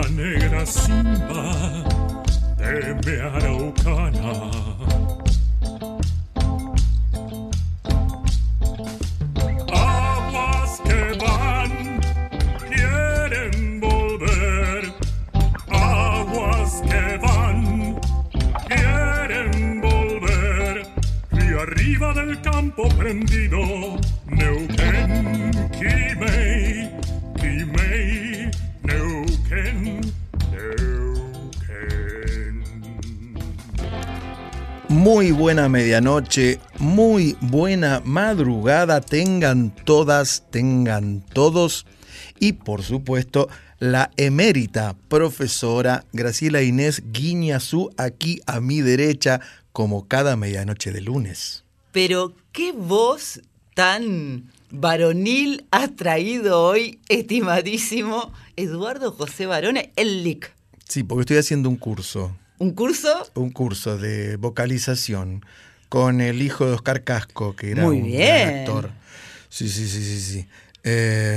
la negra simba de mi araucana. Buena medianoche, muy buena madrugada, tengan todas, tengan todos y por supuesto la emérita profesora Graciela Inés Guiñazú aquí a mi derecha como cada medianoche de lunes. Pero qué voz tan varonil ha traído hoy, estimadísimo Eduardo José Barone, el LIC. Sí, porque estoy haciendo un curso, ¿Un curso? un curso de vocalización con el hijo de Oscar Casco, que era Muy un bien. actor. Sí, sí, sí, sí, sí. Eh,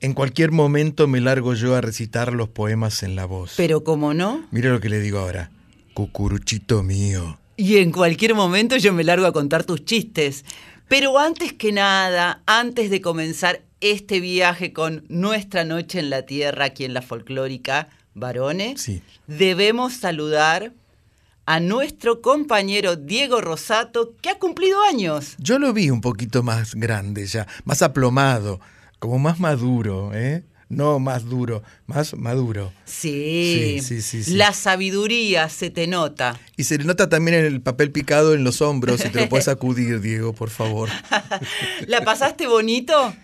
en cualquier momento me largo yo a recitar los poemas en la voz. Pero como no, Mira lo que le digo ahora. Cucuruchito mío. y en cualquier momento yo me largo a contar tus chistes. Pero antes que nada, antes de comenzar este viaje con nuestra noche en la tierra aquí en la folclórica, varones, Sí. debemos saludar a nuestro compañero Diego Rosato, que ha cumplido años. Yo lo vi un poquito más grande ya, más aplomado, como más maduro, ¿eh? No más duro, más maduro. Sí, Sí, sí, sí, sí. la sabiduría se te nota. Y se le nota también en el papel picado en los hombros, si te lo puedes sacudir, Diego, por favor. ¿La pasaste bonito?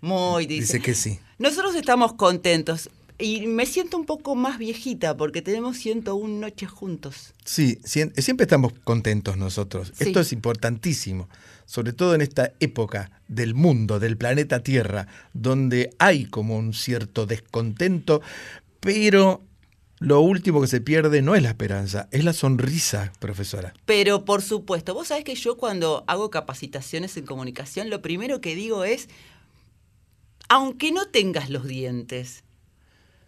Muy, dice. Dice que sí. Nosotros estamos contentos y me siento un poco más viejita porque tenemos 101 noches juntos. Sí, siempre estamos contentos nosotros. Sí. Esto es importantísimo, sobre todo en esta época del mundo, del planeta Tierra, donde hay como un cierto descontento, pero lo último que se pierde no es la esperanza, es la sonrisa, profesora. Pero por supuesto, vos sabés que yo cuando hago capacitaciones en comunicación, lo primero que digo es, aunque no tengas los dientes,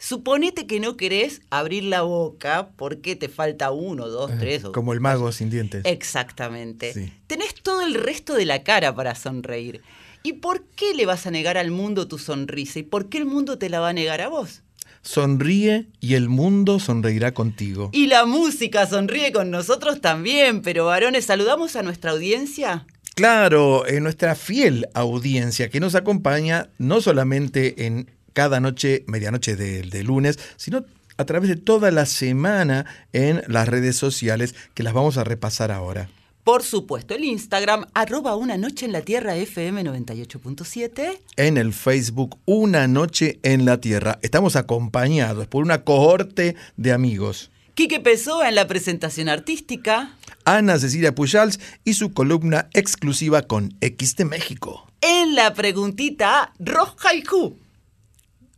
suponete que no querés abrir la boca porque te falta uno, dos, tres. o- Como el mago sin dientes. Exactamente. Sí. Tenés todo el resto de la cara para sonreír. ¿Y por qué le vas a negar al mundo tu sonrisa? ¿Y por qué el mundo te la va a negar a vos? Sonríe y el mundo sonreirá contigo. Y la música sonríe con nosotros también, pero varones, saludamos a nuestra audiencia. Claro, en nuestra fiel audiencia que nos acompaña no solamente en cada noche, medianoche de, de lunes, sino a través de toda la semana en las redes sociales que las vamos a repasar ahora. Por supuesto, el Instagram, arroba una noche en la tierra FM 98.7. En el Facebook Una Noche en la Tierra. Estamos acompañados por una cohorte de amigos. Quique Pessoa en la presentación artística. Ana Cecilia Pujals y su columna exclusiva con X de México. En la preguntita Roja y Q.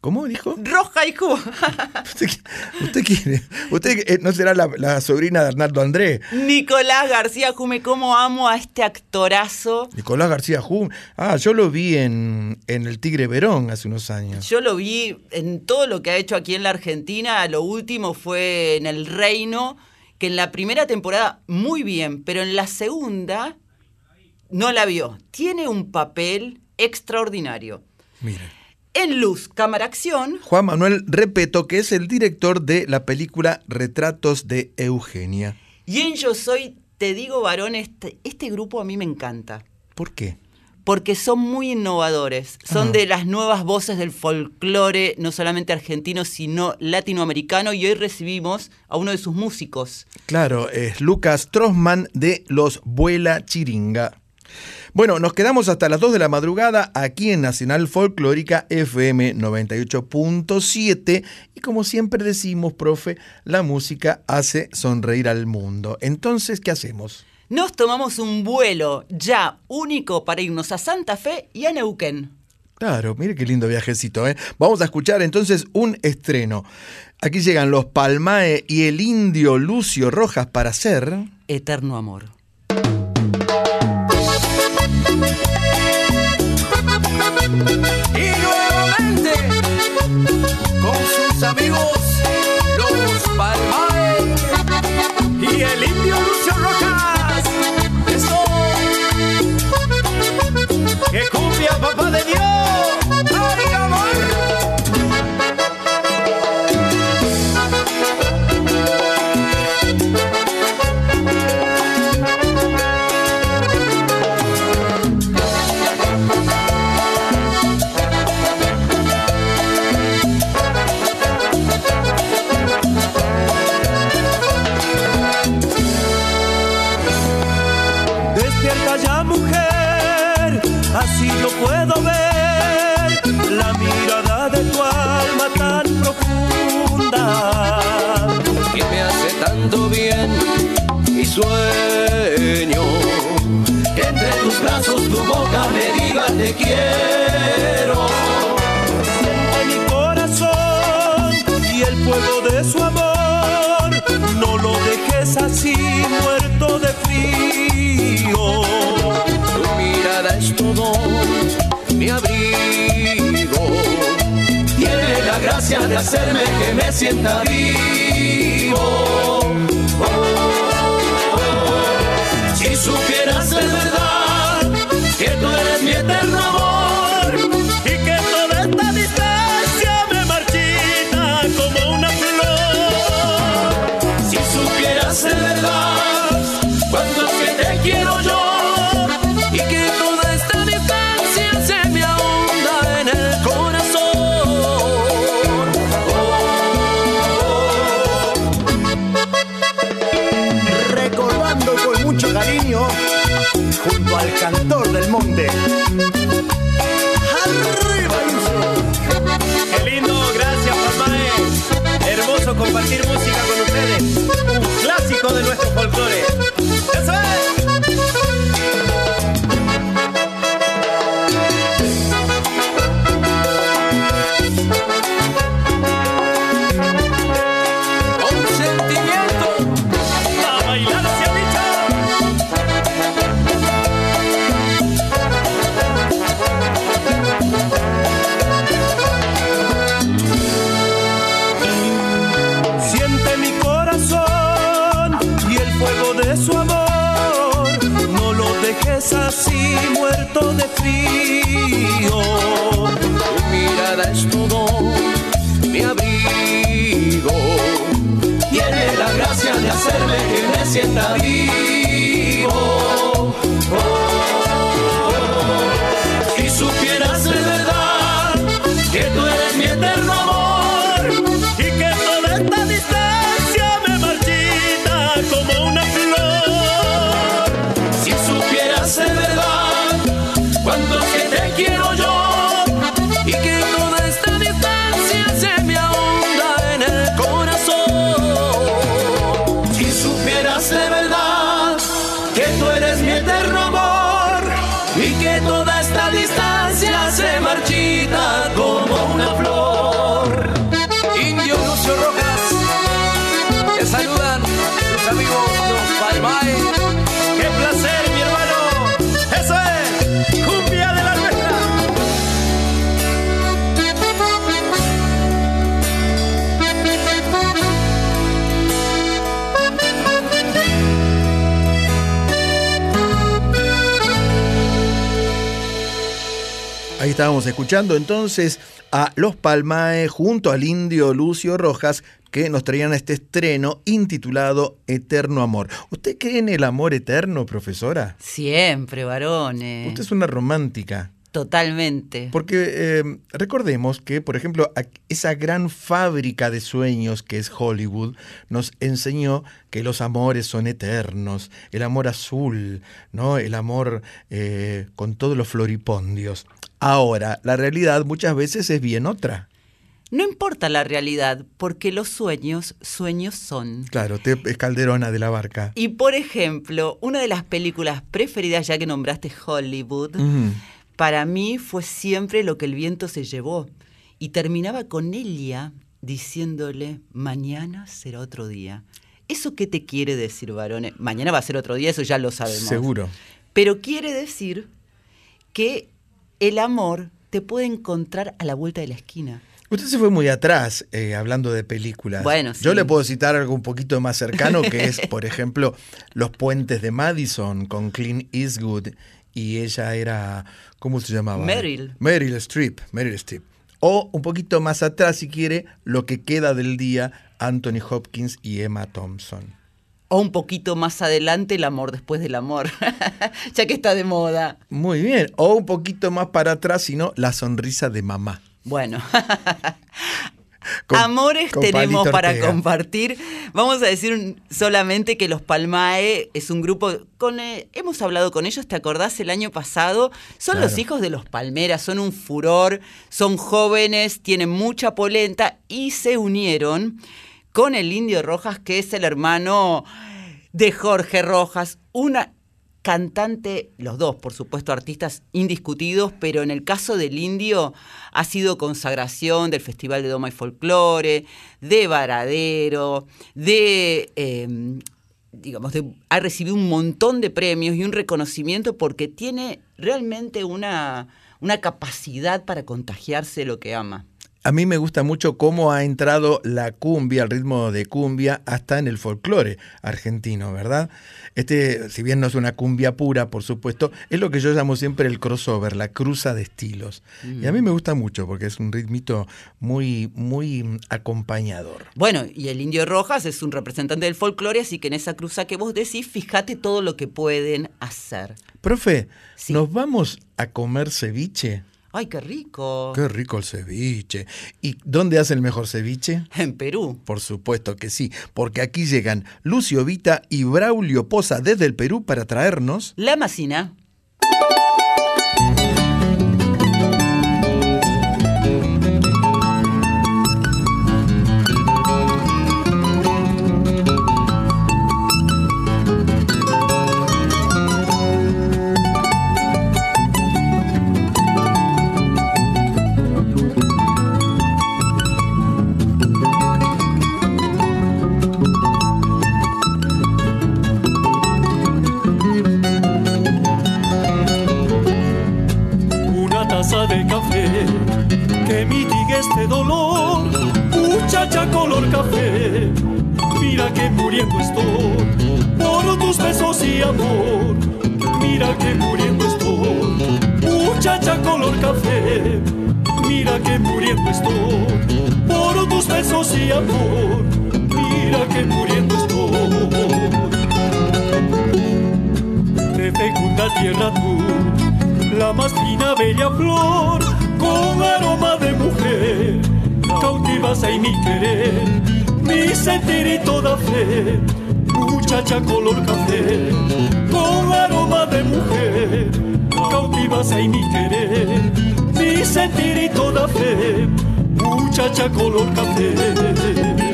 ¿Cómo dijo? Roja y Q. ¿Usted, usted quiere? ¿Usted eh, no será la, la sobrina de Arnaldo André? Nicolás García Jume, cómo amo a este actorazo. Nicolás García Jum. Ah, yo lo vi en, en El Tigre Verón hace unos años. Yo lo vi en todo lo que ha hecho aquí en la Argentina. Lo último fue en El Reino, que en la primera temporada muy bien, pero en la segunda no la vio. Tiene un papel extraordinario. Mire. En Luz, Cámara Acción, Juan Manuel Repeto, que es el director de la película Retratos de Eugenia. y en Yo Soy, te digo varón, este, este grupo a mí me encanta. ¿Por qué? Porque son muy innovadores, son Ah. de las nuevas voces del folclore, no solamente argentino, sino latinoamericano, y hoy recibimos a uno de sus músicos. Claro, es Lucas Trosman de Los Vuela Chiringa. Bueno, nos quedamos hasta las 2 de la madrugada aquí en Nacional Folclórica FM 98.7 y como siempre decimos, profe, la música hace sonreír al mundo. Entonces, ¿qué hacemos? Nos tomamos un vuelo ya único para irnos a Santa Fe y a Neuquén. Claro, mire qué lindo viajecito, ¿eh? Vamos a escuchar entonces un estreno. Aquí llegan los Palmae y el indio Lucio Rojas para hacer... Eterno amor. Y nuevamente con sus amigos los Palmae y el puedo ver la mirada de tu alma tan profunda. que me hace tanto bien y sueño que entre tus brazos tu boca me diga te quiero. Siente mi corazón y el fuego de su amor, no lo dejes así muerto de frío. Tu mirada es todo Tiene la gracia de hacerme que me sienta vivo. Oh, oh, oh. Si supieras de de frío. Tu mirada es todo mi abrigo. Tiene la gracia de hacerme que me sienta. Estábamos escuchando entonces a Los Palmae junto al indio Lucio Rojas que nos traían este estreno intitulado Eterno Amor. ¿Usted cree en el amor eterno, profesora? Siempre, varones. Usted es una romántica. Totalmente. Porque eh, recordemos que, por ejemplo, esa gran fábrica de sueños que es Hollywood nos enseñó que los amores son eternos, el amor azul, ¿no? El amor eh, con todos los floripondios. Ahora, la realidad muchas veces es bien otra. No importa la realidad, porque los sueños, sueños son. Claro, te es Calderona de la Barca. Y por ejemplo, una de las películas preferidas, ya que nombraste Hollywood, para mí fue siempre lo que el viento se llevó. Y terminaba con ella diciéndole, mañana será otro día. ¿Eso qué te quiere decir, varones? Mañana va a ser otro día, eso ya lo sabemos. Seguro. Pero quiere decir que el amor te puede encontrar a la vuelta de la esquina. Usted se fue muy atrás eh, hablando de películas. Bueno, Yo sí. le puedo citar algo un poquito más cercano, que es, por ejemplo, Los Puentes de Madison con Clint Eastwood y ella era, ¿cómo se llamaba? Meryl. Meryl Streep, Meryl Streep. O un poquito más atrás, si quiere, Lo que queda del día, Anthony Hopkins y Emma Thompson. O un poquito más adelante, el amor después del amor, ya que está de moda. Muy bien. O un poquito más para atrás, sino La sonrisa de mamá. Bueno. Con- Amores con tenemos para compartir. Vamos a decir un- solamente que los Palmae es un grupo con eh, hemos hablado con ellos, ¿te acordás el año pasado? Son Claro. los hijos de los Palmeras, son un furor, son jóvenes, tienen mucha polenta y se unieron con el Indio Rojas, que es el hermano de Jorge Rojas, una cantante, los dos, por supuesto, artistas indiscutidos, pero en el caso del indio ha sido consagración del Festival de Doma y Folclore, de Varadero, de, eh, digamos, ha recibido un montón de premios y un reconocimiento porque tiene realmente una, una capacidad para contagiarse lo que ama. A mí me gusta mucho cómo ha entrado la cumbia, el ritmo de cumbia, hasta en el folclore argentino, ¿verdad? Este, si bien no es una cumbia pura, por supuesto, es lo que yo llamo siempre el crossover, la cruza de estilos. Y a mí me gusta mucho porque es un ritmito muy, muy mm, acompañador. Bueno, y el Indio Rojas es un representante del folclore, así que en esa cruza que vos decís, fíjate todo lo que pueden hacer. Profe, Sí. ¿nos vamos a comer ceviche? ¡Ay, qué rico! Qué rico el ceviche. ¿Y dónde hace el mejor ceviche? En Perú. Por supuesto que sí, porque aquí llegan Lucio Vita y Braulio Poza desde el Perú para traernos La Macina. Cautivas ahí mi querer, mi sentir y toda fe, muchacha color café, con aroma de mujer, cautivas ahí mi querer, mi sentir y toda fe, muchacha color café.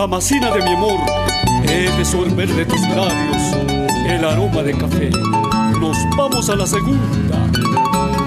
La masina de mi amor. He de sorber de tus labios el aroma de café. Nos vamos a la segunda.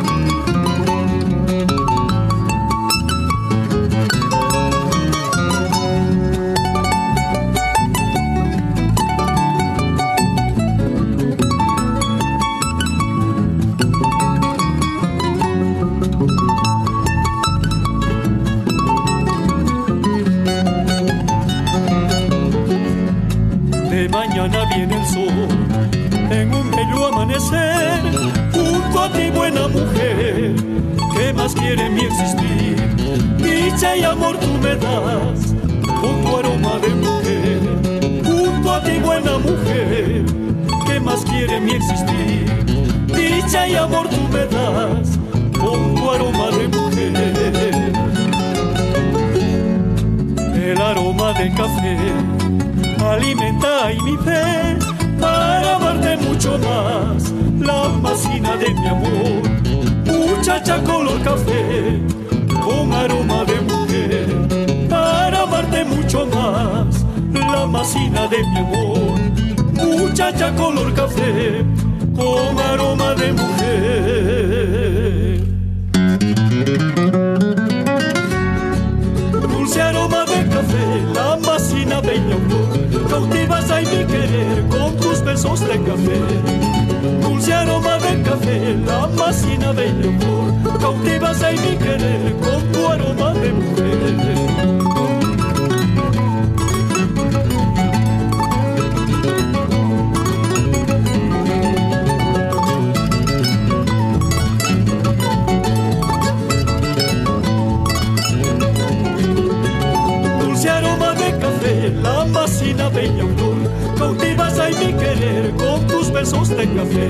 Quiere mi existir? Dicha y amor tú me das con tu aroma de mujer. El aroma del café alimenta y mi fe para amarte mucho más. La masina de mi amor muchacha color café con aroma de mujer. Para amarte mucho más la masina de mi amor muchacha color café con aroma de mujer dulce aroma de café, la masina bella flor, cautivas a mi querer con tus besos de café. Dulce aroma de café, la masina bella flor, cautivas a mi querer con tu aroma de mujer. Besos de café.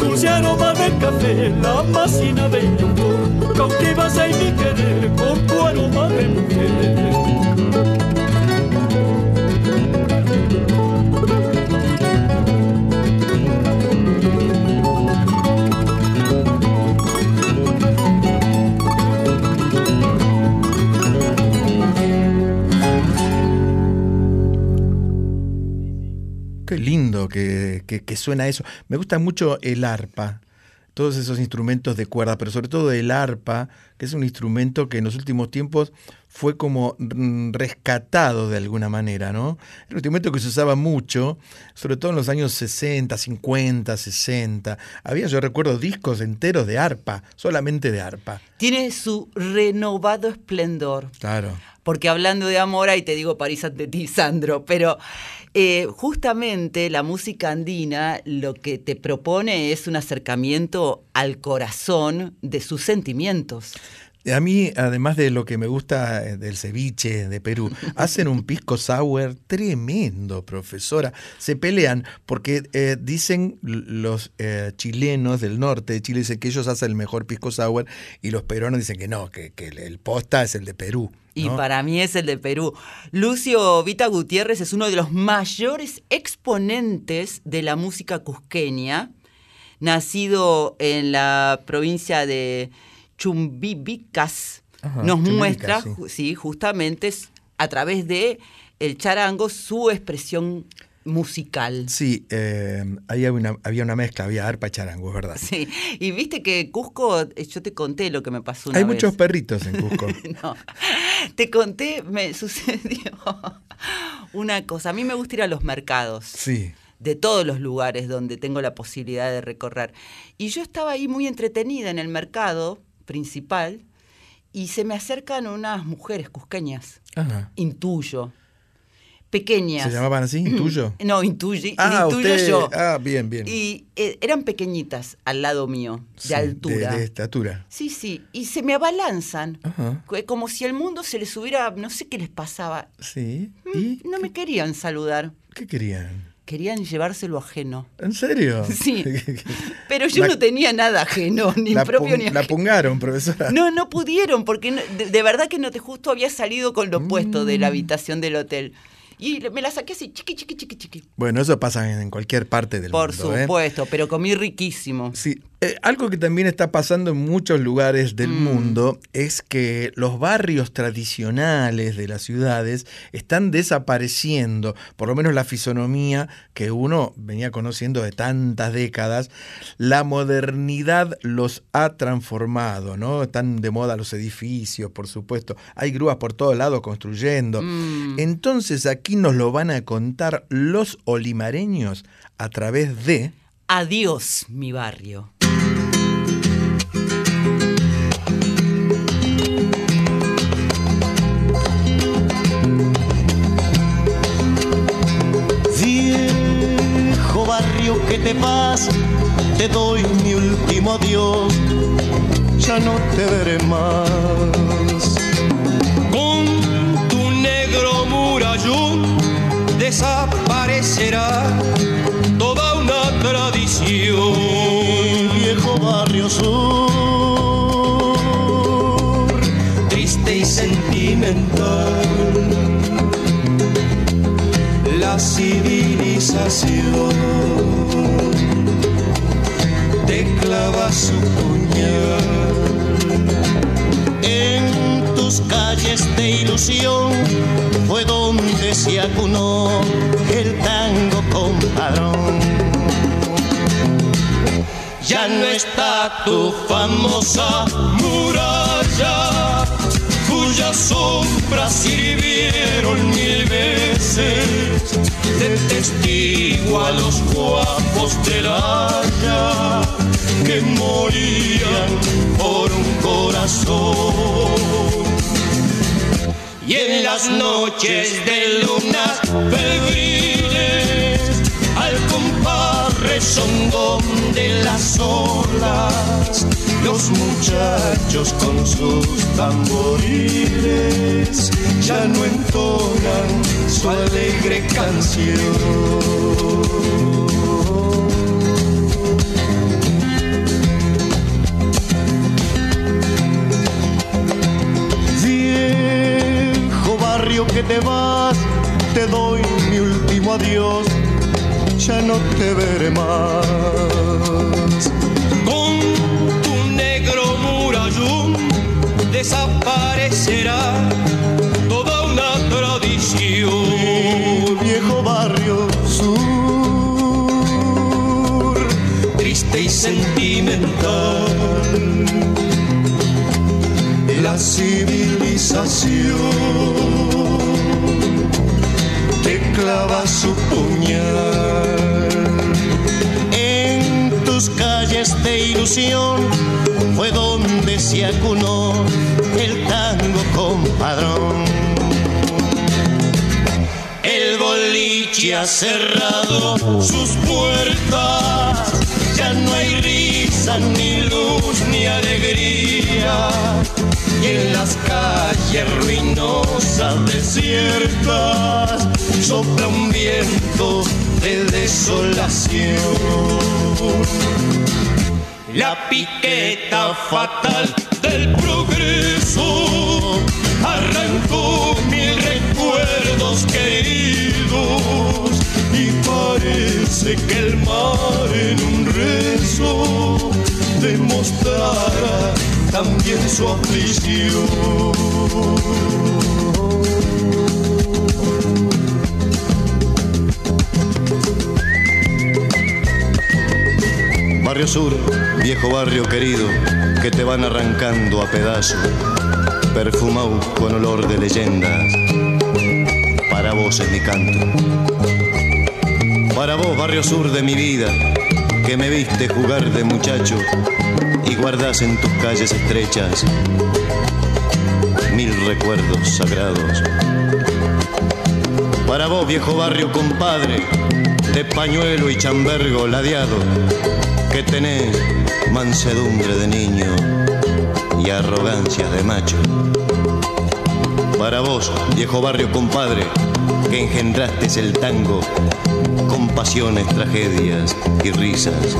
Dulce aroma de café, la masina bella flor, cautivas a mi querer con tu aroma de mujer. Que suena eso. Me gusta mucho el arpa, todos esos instrumentos de cuerda, pero sobre todo el arpa, que es un instrumento que en los últimos tiempos fue como mm, rescatado de alguna manera, ¿no? Era un instrumento que se usaba mucho, sobre todo en los años 60, 50, 60. Había, yo recuerdo, discos enteros de arpa, solamente de arpa. Tiene su renovado esplendor. Claro. Porque hablando de amor, ahí te digo París ante ti, Sandro, pero eh, justamente la música andina lo que te propone es un acercamiento al corazón de sus sentimientos. A mí, además de lo que me gusta eh, del ceviche de Perú, hacen un pisco sour tremendo, profesora. Se pelean porque eh, dicen los eh, chilenos del norte de Chile dicen que ellos hacen el mejor pisco sour y los peruanos dicen que no, que, el posta es el de Perú. Y ¿no? para mí es el de Perú. Lucio Vita Gutiérrez es uno de los mayores exponentes de la música cusqueña, nacido en la provincia de Chumbibicas. Ajá, Nos muestra, sí. sí, justamente a través de el charango su expresión musical. Sí, eh, ahí había una, había una mezcla, había arpa y charango, es verdad. Sí, y viste que Cusco, eh, yo te conté lo que me pasó una Hay vez. muchos perritos en Cusco. No, te conté, me sucedió una cosa. A mí me gusta ir a los mercados. Sí. De todos los lugares donde tengo la posibilidad de recorrer. Y yo estaba ahí muy entretenida en el mercado principal y se me acercan unas mujeres cusqueñas, Ajá. intuyo, pequeñas. ¿Se llamaban así? ¿Intuyo? No, intuyo, Ah, intuyo usted- yo. ah, bien, bien. Y eh, eran pequeñitas al lado mío, de Sí, altura. De, de estatura. Sí, sí, y se me abalanzan, Ajá. co- como si el mundo se les hubiera, no sé qué les pasaba, Sí. Mm, ¿Y no me querían saludar, qué querían? querían llevárselo ajeno. ¿En serio? Sí, pero yo La- no tenía nada ajeno, ni la, propio ni la ajeno. pungaron, profesora. No, no pudieron, porque no- de, de verdad que no te justo había salido con lo opuesto de la Mm. habitación del hotel. Y me la saqué así, chiqui, chiqui, chiqui, chiqui. Bueno, eso pasa en, cualquier parte del Por mundo. ¿eh? supuesto, pero comí riquísimo. Sí, Eh, algo que también está pasando en muchos lugares del Mm. mundo es que los barrios tradicionales de las ciudades están desapareciendo, por lo menos la fisonomía que uno venía conociendo de tantas décadas. La modernidad los ha transformado, ¿no? Están de moda los edificios, por supuesto. Hay grúas por todos lados construyendo. Mm. Entonces aquí nos lo van a contar los olimareños a través de... Adiós, mi barrio. Te vas, te doy mi último adiós, ya no te veré más. Con tu negro murallón desaparecerá toda una tradición. Viejo barrio sur, Triste y sentimental. La te clava su puñal. en tus calles de ilusión fue donde se acunó el tango compadrón. Ya no está tu famosa muralla, cuyas sombras sirvieron mil veces de testigo a los guapos del haya que morían por un corazón. Y en las noches de lunas febriles, al compás rezongón de las olas, los muchachos con sus tamboriles ya no entonan su alegre canción. Viejo barrio que te vas, te doy mi último adiós, ya no te veré más. Desaparecerá toda una tradición. Viejo barrio sur, Triste y sentimental. La civilización te clava su puñal. en tus calles de ilusión fue se acunó el tango compadrón. El boliche ha cerrado sus puertas, ya no hay risa, ni luz, ni alegría. Y en las calles ruinosas, desiertas, sopla un viento de desolación. Piqueta fatal del progreso. Arrancó mil recuerdos queridos y parece que el mar en un rezo demostrará también su Barrio Sur, viejo barrio querido, que te van arrancando a pedazos, perfumado con olor de leyendas. Para vos es mi canto. Para vos, barrio sur de mi vida, que me viste jugar de muchacho y guardás en tus calles estrechas mil recuerdos sagrados. Para vos, viejo barrio compadre, de pañuelo y chambergo ladeado, que tenés mansedumbre de niño y arrogancia de macho. Para vos, viejo barrio compadre, que engendraste el tango con pasiones, tragedias y risas.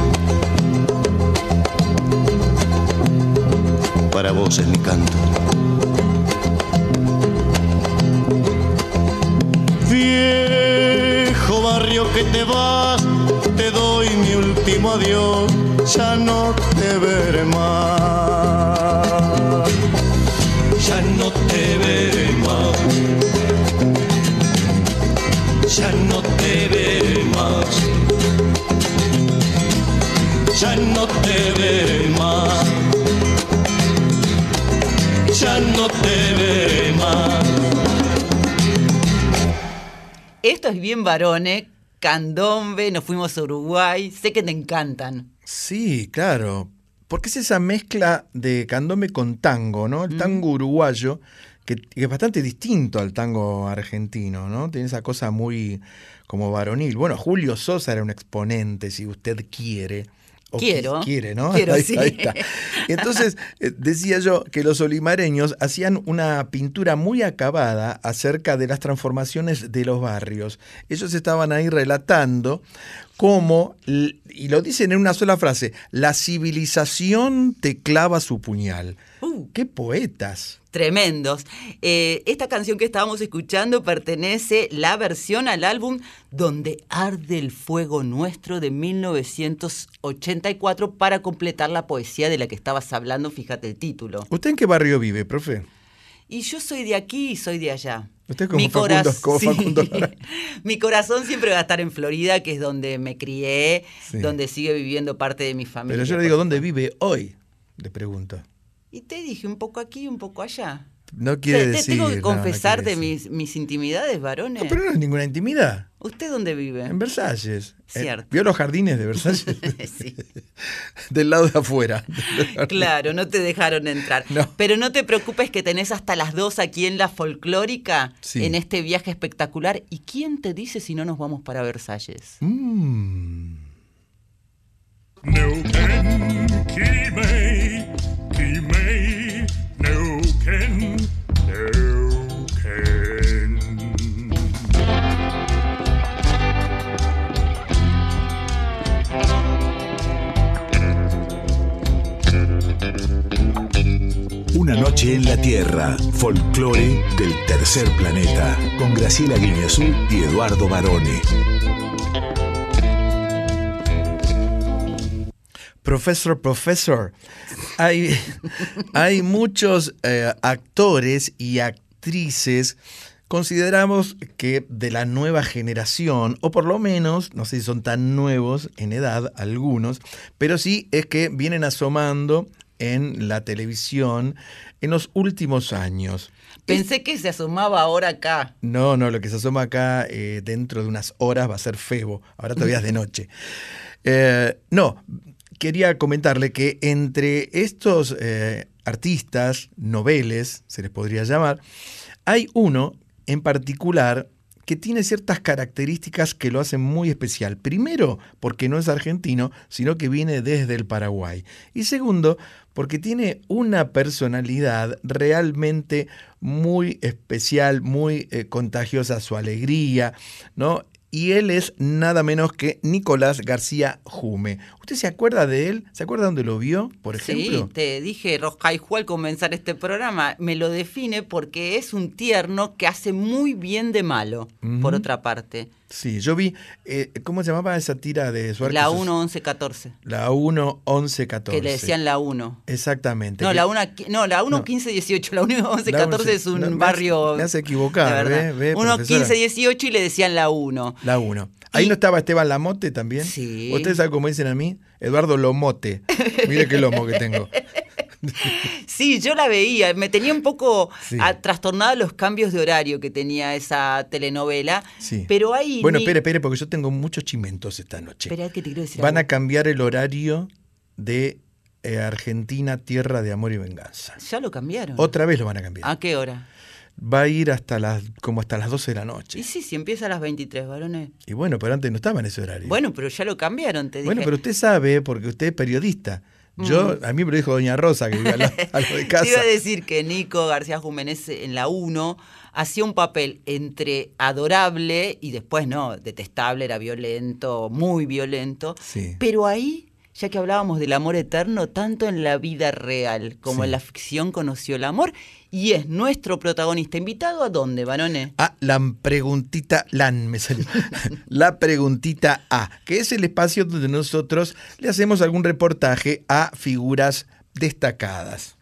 Para vos es mi canto. Viejo barrio que te mi adiós, ya no te veré más. Ya no te veré más. Ya no te veré más. Ya no te veré más. Ya no te veré más. Esto es bien varones, candombe, nos fuimos a Uruguay, sé que te encantan. Sí, claro. Porque es esa mezcla de candombe con tango, ¿no? El tango uruguayo, que, que es bastante distinto al tango argentino, ¿no? Tiene esa cosa muy como varonil. Bueno, Julio Sosa era un exponente, si usted quiere. O Quiero. qui- Quiere, ¿no? Quiero, ahí, sí. ahí está. Entonces, eh, decía yo que los olimareños hacían una pintura muy acabada acerca de las transformaciones de los barrios. Ellos estaban ahí relatando cómo, y lo dicen en una sola frase, la civilización te clava su puñal. Uh. ¡Qué poetas! Tremendos. Eh, esta canción que estábamos escuchando pertenece la versión al álbum Donde arde el fuego nuestro de 1984 para completar la poesía de la que estabas hablando, fíjate el título. ¿Usted en qué barrio vive, profe? Y yo soy de aquí y soy de allá. Usted como Facundo- como Facundo. Mi corazón siempre va a estar en Florida, que es donde me crié, Sí. donde sigue viviendo parte de mi familia. Pero yo le digo, ¿dónde vive hoy? Le pregunto. Y te dije un poco aquí, un poco allá. No quiere te, te decir. tengo que no, no confesar de mis, mis intimidades, varones. No, pero no es ninguna intimidad. ¿Usted dónde vive? En Versalles. Eh, Cierto. ¿Vio los jardines de Versalles? Sí. Del lado de afuera. Claro, no te dejaron entrar. No. Pero no te preocupes que tenés hasta las dos aquí en la folclórica, Sí. en este viaje espectacular. ¿Y quién te dice si no nos vamos para Versalles? Mm. Neuquén, Quimei, Quimei, Neuquén, Neuquén. Una noche en la Tierra, folclore del tercer planeta, con Graciela Guineazú y Eduardo Barone. Profesor, profesor. Hay, hay muchos eh, actores y actrices, consideramos que de la nueva generación, o por lo menos, no sé si son tan nuevos en edad algunos, pero sí es que vienen asomando en la televisión en los últimos años. Pensé que se asomaba ahora acá. No, no, lo que se asoma acá eh, dentro de unas horas va a ser Febo, ahora todavía es de noche. Eh, no, quería comentarle que entre estos eh, artistas, noveles, se les podría llamar, hay uno en particular que tiene ciertas características que lo hacen muy especial. Primero, porque no es argentino, sino que viene desde el Paraguay. Y segundo, porque tiene una personalidad realmente muy especial, muy eh, contagiosa su alegría, ¿no? Y él es nada menos que Nicolás García Jume. ¿Usted se acuerda de él? ¿Se acuerda dónde lo vio, por ejemplo? Sí, te dije, Roscaijú al comenzar este programa, me lo define porque es un tierno que hace muy bien de malo, por otra parte. Sí, yo vi, eh, ¿cómo se llamaba esa tira de suerte? La 1, 11, 14. La 1, 11, 14. Que le decían la 1. Exactamente. No, la 1, no, la 1, No. 15, 18. La 1, 11, La 14 once- es un no, barrio. me hace equivocar, de verdad. ve, ve, 1, profesora. 15, 18 y le decían la 1. La 1. Ahí Y- no estaba Esteban Lamote también. Sí. ¿Ustedes saben cómo dicen a mí? Eduardo Lomote. Mire qué lomo que tengo. Sí, yo la veía. Me tenía un poco Sí. trastornada los cambios de horario que tenía esa telenovela. Sí. Pero ahí. Bueno, espere, espere, porque yo tengo muchos chimentos esta noche. Espera que te quiero decir Van a cambiar el horario de eh, Argentina, Tierra de Amor y Venganza. Ya lo cambiaron. Otra vez lo van a cambiar. ¿A qué hora? Va a ir hasta las, como hasta las 12 de la noche. Y sí, si empieza a las 23, varones. Y bueno, pero antes no estaba en ese horario. Bueno, pero ya lo cambiaron, te dije. Bueno, pero usted sabe, porque usted es periodista. Yo, a mí me lo dijo Doña Rosa, que lado, al lado de casa. Te iba a decir que Nico García Jiménez en la 1 hacía un papel entre adorable y después no, detestable, era violento, muy violento. Sí. Pero ahí ya que hablábamos del amor eterno, tanto en la vida real como Sí. en la ficción conoció el amor y es nuestro protagonista invitado a dónde, varones. Ah, la preguntita, LAN me salió. la preguntita A, que es el espacio donde nosotros le hacemos algún reportaje a figuras destacadas.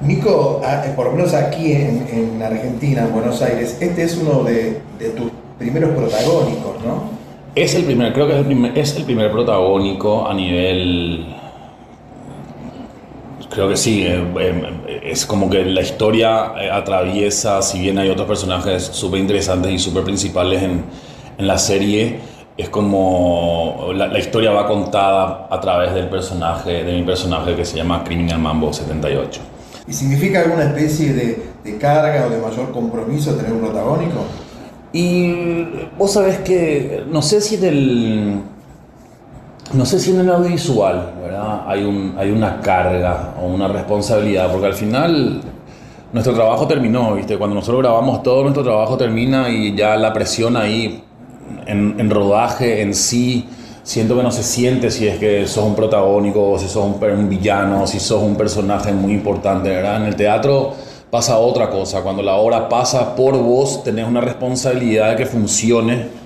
Nico, eh, por lo menos aquí en, en Argentina, en Buenos Aires, este es uno de, de tus primeros protagónicos, ¿no? Es el primer, creo que es el primer, es el primer protagónico a nivel. Creo que sí, eh, eh, es como que la historia eh, atraviesa, si bien hay otros personajes súper interesantes y súper principales en, en la serie, es como la, la historia va contada a través del personaje, de mi personaje que se llama Criminal Mambo 78. ¿Y significa alguna especie de, de carga o de mayor compromiso tener un protagónico? Y vos sabés que no sé si en el no sé si en el audiovisual, ¿verdad? Hay un hay una carga o una responsabilidad, porque al final nuestro trabajo terminó, ¿viste? Cuando nosotros grabamos todo, nuestro trabajo termina y ya la presión ahí en, rodaje en sí, siento que no se siente si es que sos un protagónico, si sos un, villano, si sos un personaje muy importante, ¿verdad? En el teatro pasa otra cosa, cuando la obra pasa por vos, tenés una responsabilidad de que funcione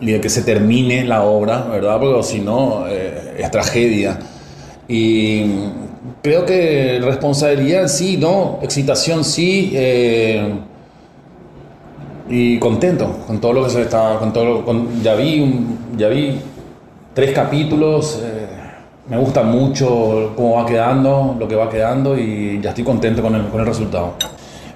y de que se termine la obra, ¿verdad? Porque si no, eh, es tragedia. Y creo que responsabilidad sí, ¿no? Excitación sí. eh, y contento con todo lo que se está. Con todo lo- con- ya, vi, un- ya vi tres capítulos. eh, me gusta mucho cómo va quedando, lo que va quedando y ya estoy contento con el, con el resultado.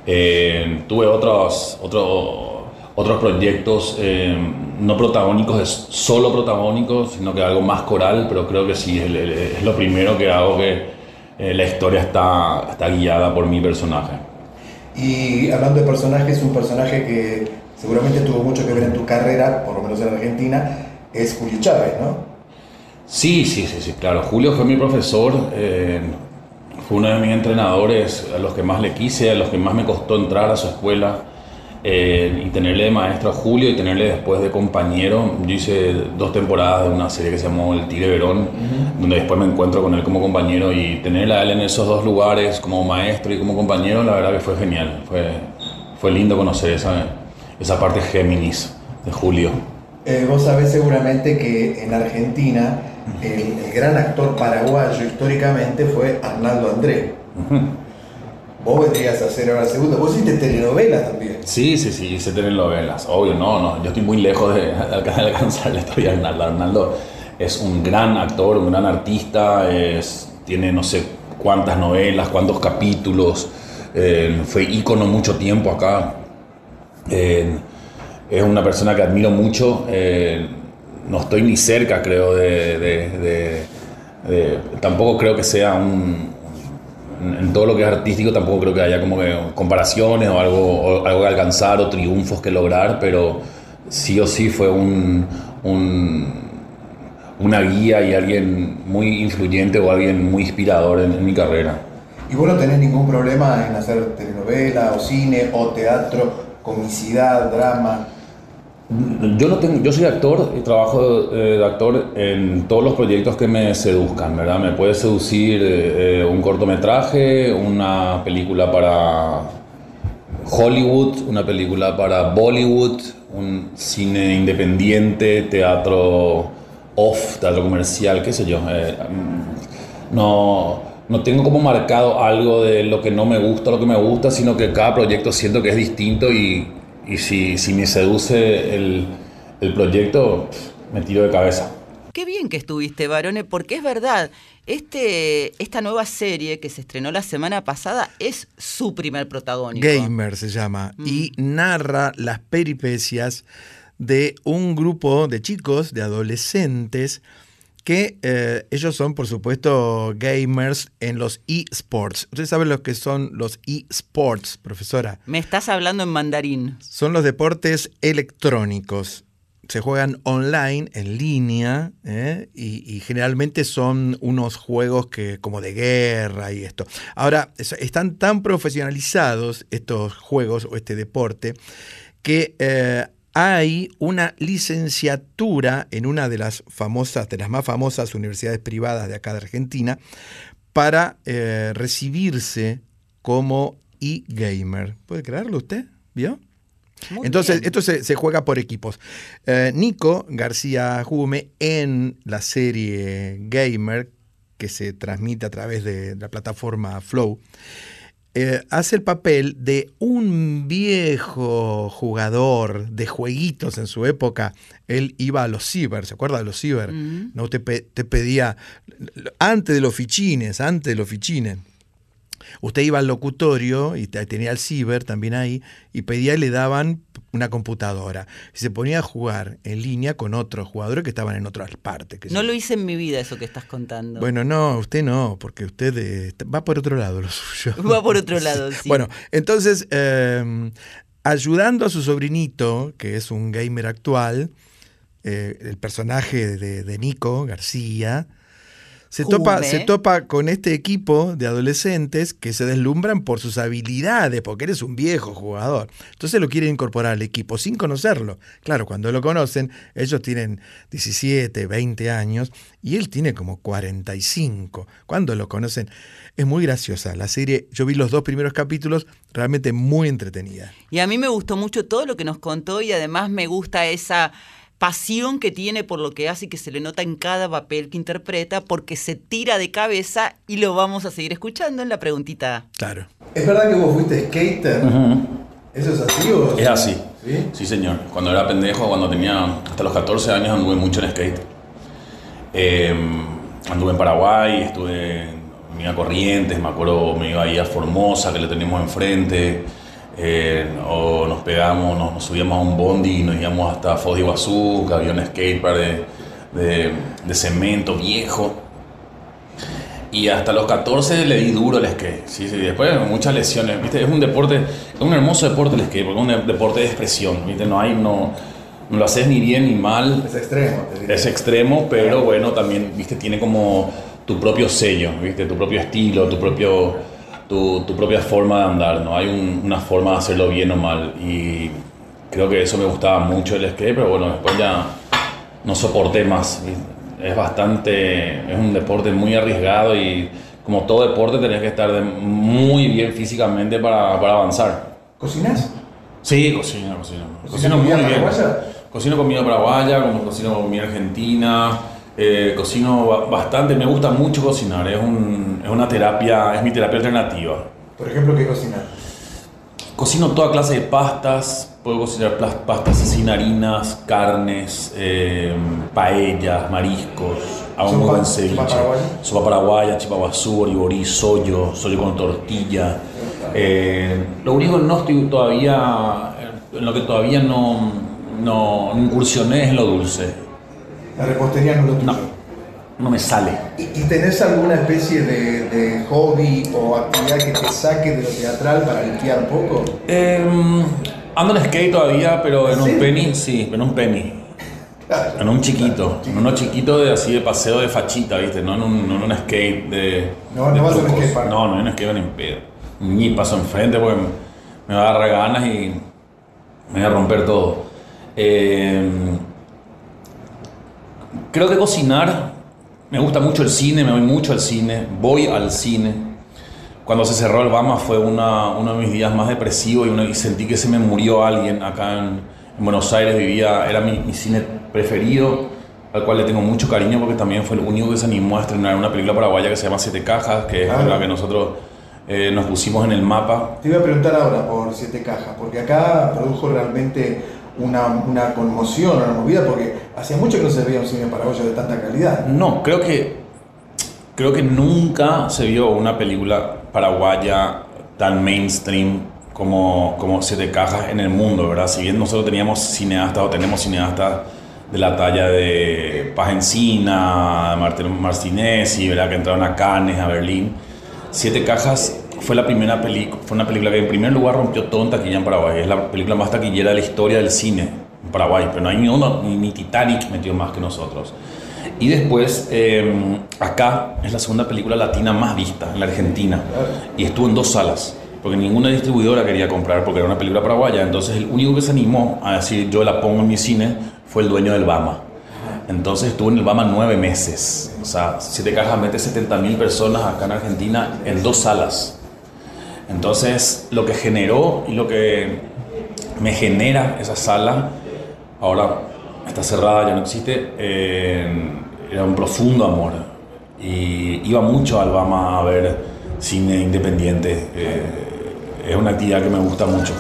Eh, tuve otros, otro- otros proyectos, eh, no protagónicos, es solo protagónicos, sino que algo más coral, pero creo que sí, es, es lo primero que hago que eh, la historia está, está guiada por mi personaje. Y hablando de personajes, un personaje que seguramente tuvo mucho que ver en tu carrera, por lo menos en Argentina, es Julio Chávez, ¿no? Sí, sí, sí, sí, claro. Julio fue mi profesor, eh, fue uno de mis entrenadores, a los que más le quise, a los que más me costó entrar a su escuela. Eh, y tenerle de maestro a Julio y tenerle después de compañero. Yo hice dos temporadas de una serie que se llamó El Tigre Verón, donde después me encuentro con él como compañero y tenerle a él en esos dos lugares como maestro y como compañero, la verdad que fue genial. Fue, fue lindo conocer esa, esa parte Géminis de Julio. Eh, vos sabés seguramente que en Argentina el, el gran actor paraguayo históricamente fue Arnaldo André. Vos vendrías a hacer ahora segundo. Vos hiciste telenovelas también. Sí, sí, sí, hice telenovelas. Obvio, no, no. Yo estoy muy lejos de, alcanzar la historia de Arnaldo. Arnaldo es un gran actor, un gran artista. Es, tiene no sé cuántas novelas, cuántos capítulos. eh, fue ícono mucho tiempo acá. Eh, es una persona que admiro mucho. eh, no estoy ni cerca, creo, de- Tampoco creo que sea un, en todo lo que es artístico tampoco creo que haya como que comparaciones o algo, o algo que alcanzar o triunfos que lograr, pero sí o sí fue un, un- una guía y alguien muy influyente o alguien muy inspirador en, en mi carrera. ¿Y vos no tenés ningún problema en hacer telenovela o cine o teatro, comicidad, drama? Yo no tengo, yo soy actor y trabajo eh, de actor en todos los proyectos que me seduzcan, ¿verdad? Me puede seducir eh, eh, un cortometraje, una película para Hollywood, una película para Bollywood, un cine independiente, teatro off, teatro comercial, qué sé yo. eh, mm, no, no tengo como marcado algo de lo que no me gusta, lo que me gusta, sino que cada proyecto siento que es distinto y, y si, si me seduce el, el proyecto, me tiro de cabeza. Qué bien que estuviste, varones, porque es verdad, este, esta nueva serie que se estrenó la semana pasada es su primer protagónico. Gamer se llama y narra las peripecias de un grupo de chicos, de adolescentes, que eh, ellos son, por supuesto, gamers en los esports. ¿Ustedes saben lo que son los esports, profesora? Me estás hablando en mandarín. Son los deportes electrónicos. Se juegan online, en línea, ¿eh? y, y generalmente son unos juegos que como de guerra y esto. Ahora, es- están tan profesionalizados estos juegos o este deporte que eh, hay una licenciatura en una de las famosas, de las más famosas universidades privadas de acá de Argentina, para eh, recibirse como e-gamer. ¿Puede creerlo usted? ¿Vio? Muy Entonces, bien. esto se, se juega por equipos. Eh, Nico García Jume en la serie Gamer, que se transmite a través de la plataforma Flow, eh, hace el papel de un viejo jugador de jueguitos en su época. Él iba a los ciber, ¿se acuerda de los ciber? Mm. No te, pe- te pedía, antes de los fichines, antes de los fichines. Usted iba al locutorio y te- tenía el ciber también ahí y pedía y le daban una computadora. Y se ponía a jugar en línea con otros jugadores que estaban en otras partes. No lo hice en mi vida eso que estás contando. Bueno, no, usted no, porque usted eh, va por otro lado lo suyo. Va por otro lado, sí. Bueno, entonces, eh, ayudando a su sobrinito, que es un gamer actual, eh, el personaje de, de Nico García, se topa, se topa con este equipo de adolescentes que se deslumbran por sus habilidades, porque eres un viejo jugador. Entonces lo quieren incorporar al equipo sin conocerlo. Claro, cuando lo conocen, ellos tienen 17, 20 años y él tiene como 45. Cuando lo conocen, es muy graciosa. La serie, yo vi los dos primeros capítulos, realmente muy entretenida. Y a mí me gustó mucho todo lo que nos contó y además me gusta esa pasión que tiene por lo que hace y que se le nota en cada papel que interpreta porque se tira de cabeza y lo vamos a seguir escuchando en la preguntita. Claro. ¿Es verdad que vos fuiste skater? ¿Eso es así o...? Es así. ¿Sí? Sí, señor. Cuando era pendejo, cuando tenía hasta los 14 años, anduve mucho en skate. Eh, anduve en Paraguay, estuve en Mina Corrientes, me acuerdo, me iba ahí a Formosa, que le teníamos enfrente. Eh, o nos pegamos, nos, nos subíamos a un bondi y nos íbamos hasta Foz de Iguazú, que había un skatepark de, de, de cemento viejo. Y hasta los 14 le di duro al skate. Sí, sí, después muchas lesiones. ¿viste? Es un deporte, es un hermoso deporte el skate, porque es un de- deporte de expresión. ¿viste? No hay, no, no lo haces ni bien ni mal. Es extremo. Es extremo, pero bueno, también, viste, tiene como tu propio sello, viste, tu propio estilo, tu propio, tu, tu propia forma de andar, ¿no? Hay un- una forma de hacerlo bien o mal. Y creo que eso me gustaba mucho el skate, pero bueno, después ya no soporté más. Es bastante, es un deporte muy arriesgado y como todo deporte tenés que estar de- muy bien físicamente para, para avanzar. ¿Cocinás? Sí, cocino, cocino. ¿Cocina Cocino muy bien. paraguaya? Cocino comida paraguaya, como cocino comida argentina. Eh, cocino ba- bastante, me gusta mucho cocinar. Es, un- es una terapia, es mi terapia alternativa. Por ejemplo, ¿qué cocinas? Cocino toda clase de pastas. Puedo cocinar pastas sin harinas, carnes, eh, paellas, mariscos. Hago muy ¿Sopa- buen ceviche. paraguaya? Sopa paraguaya, chipaguazú, oriborí, sollo, sollo con tortilla. Eh, lo único que no estoy todavía, en lo que todavía no, no incursioné es en lo dulce. La repostería no lo tuyo. No, no me sale. ¿Y, y tenés alguna especie de, de hobby o actividad que te saque de lo teatral para limpiar un poco? Eh, ando en skate todavía, pero en un ¿Sí? penny, sí, en un penny. En un chiquito, en uno chiquito de así de paseo de fachita, ¿viste? No en un, no en un skate de. No, no de vas a un trucos. skatepark. No, no en un skate en pedo. Ni paso enfrente porque me va a agarrar ganas y me voy a romper todo. Eh, creo que cocinar, me gusta mucho el cine, me voy mucho al cine, voy al cine. Cuando se cerró el Bama fue una- uno de mis días más depresivos y, uno- y sentí que se me murió alguien acá en, en Buenos Aires, vivía, era mi, mi cine preferido, al cual le tengo mucho cariño porque también fue el único que se animó a estrenar una película paraguaya que se llama Siete Cajas, que es Ah. la que nosotros eh, nos pusimos en el mapa. Te iba a preguntar ahora por Siete Cajas, porque acá produjo realmente una, una conmoción, una movida, porque hacía mucho que no se veía un cine paraguayo de tanta calidad. No, creo que creo que nunca se vio una película paraguaya tan mainstream como, como Siete Cajas en el mundo, ¿verdad? Si bien nosotros teníamos cineastas o tenemos cineastas de la talla de Paz Encina, Martín Martinez, ¿verdad? Que entraron a Cannes, a Berlín. Siete Cajas fue la primera película, fue una película que en primer lugar rompió todo en taquilla en Paraguay. Es la película más taquillera de la historia del cine Paraguay, pero no hay ni uno, ni, ni Titanic metió más que nosotros. Y después, eh, acá es la segunda película latina más vista en la Argentina. Y estuvo en dos salas. porque ninguna distribuidora quería comprar porque era una película paraguaya. Entonces el único que se animó a decir yo la pongo en mi cine fue el dueño del Bama. Entonces estuvo en el Bama nueve meses. O sea, Siete Cajas mete 70.000 personas acá en Argentina en dos salas. Entonces lo que generó y lo que me genera esa sala, ahora está cerrada, ya no existe, eh, era un profundo amor. Y iba mucho al Bama a ver cine independiente. eh, es una actividad que me gusta mucho.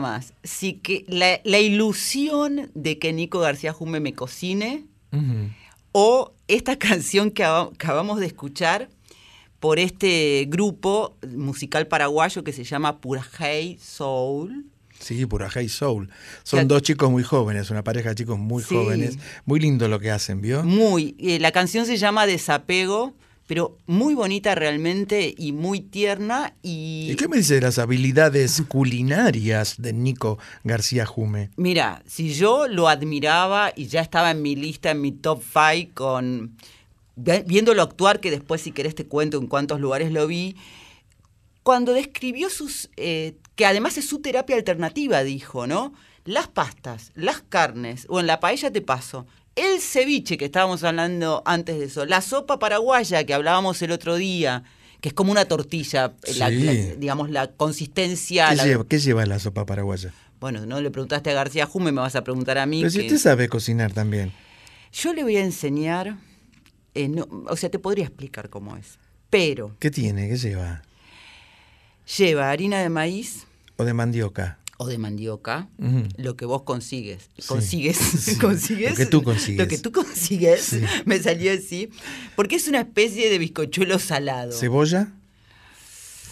Más. Si que la, la ilusión de que Nico García Jume me cocine o esta canción que aba- acabamos de escuchar por este grupo musical paraguayo que se llama Purajay Soul. Sí, pura High Soul. Son dos chicos muy jóvenes, una pareja de chicos muy Sí. jóvenes. Muy lindo lo que hacen, ¿vio? Muy. eh, la canción se llama Desapego, pero muy bonita realmente y muy tierna. Y, ¿Y qué me dice de las habilidades culinarias de Nico García Jume? Mira, si yo lo admiraba y ya estaba en mi lista, en mi top 5, con viéndolo actuar, que después si querés te cuento en cuántos lugares lo vi, cuando describió sus, eh, que además es su terapia alternativa, dijo, ¿no? Las pastas, las carnes, o en la paella te paso, El ceviche, que estábamos hablando antes de eso. La sopa paraguaya, que hablábamos el otro día, que es como una tortilla, la- Sí. la- digamos, la consistencia. ¿Qué, la- lleva, qué lleva la sopa paraguaya? Bueno, no le preguntaste a García Jume, me vas a preguntar a mí. Pero si usted sabe cocinar también. Yo le voy a enseñar, eh, no- o sea, te podría explicar cómo es, pero ¿Qué tiene? ¿Qué lleva? lleva harina de maíz ¿O de mandioca? O de mandioca, lo que vos consigues. Sí, Consigues, sí, consigues. lo que tú consigues. Lo que tú consigues, Sí. me salió así, porque es una especie de bizcochuelo salado. ¿Cebolla?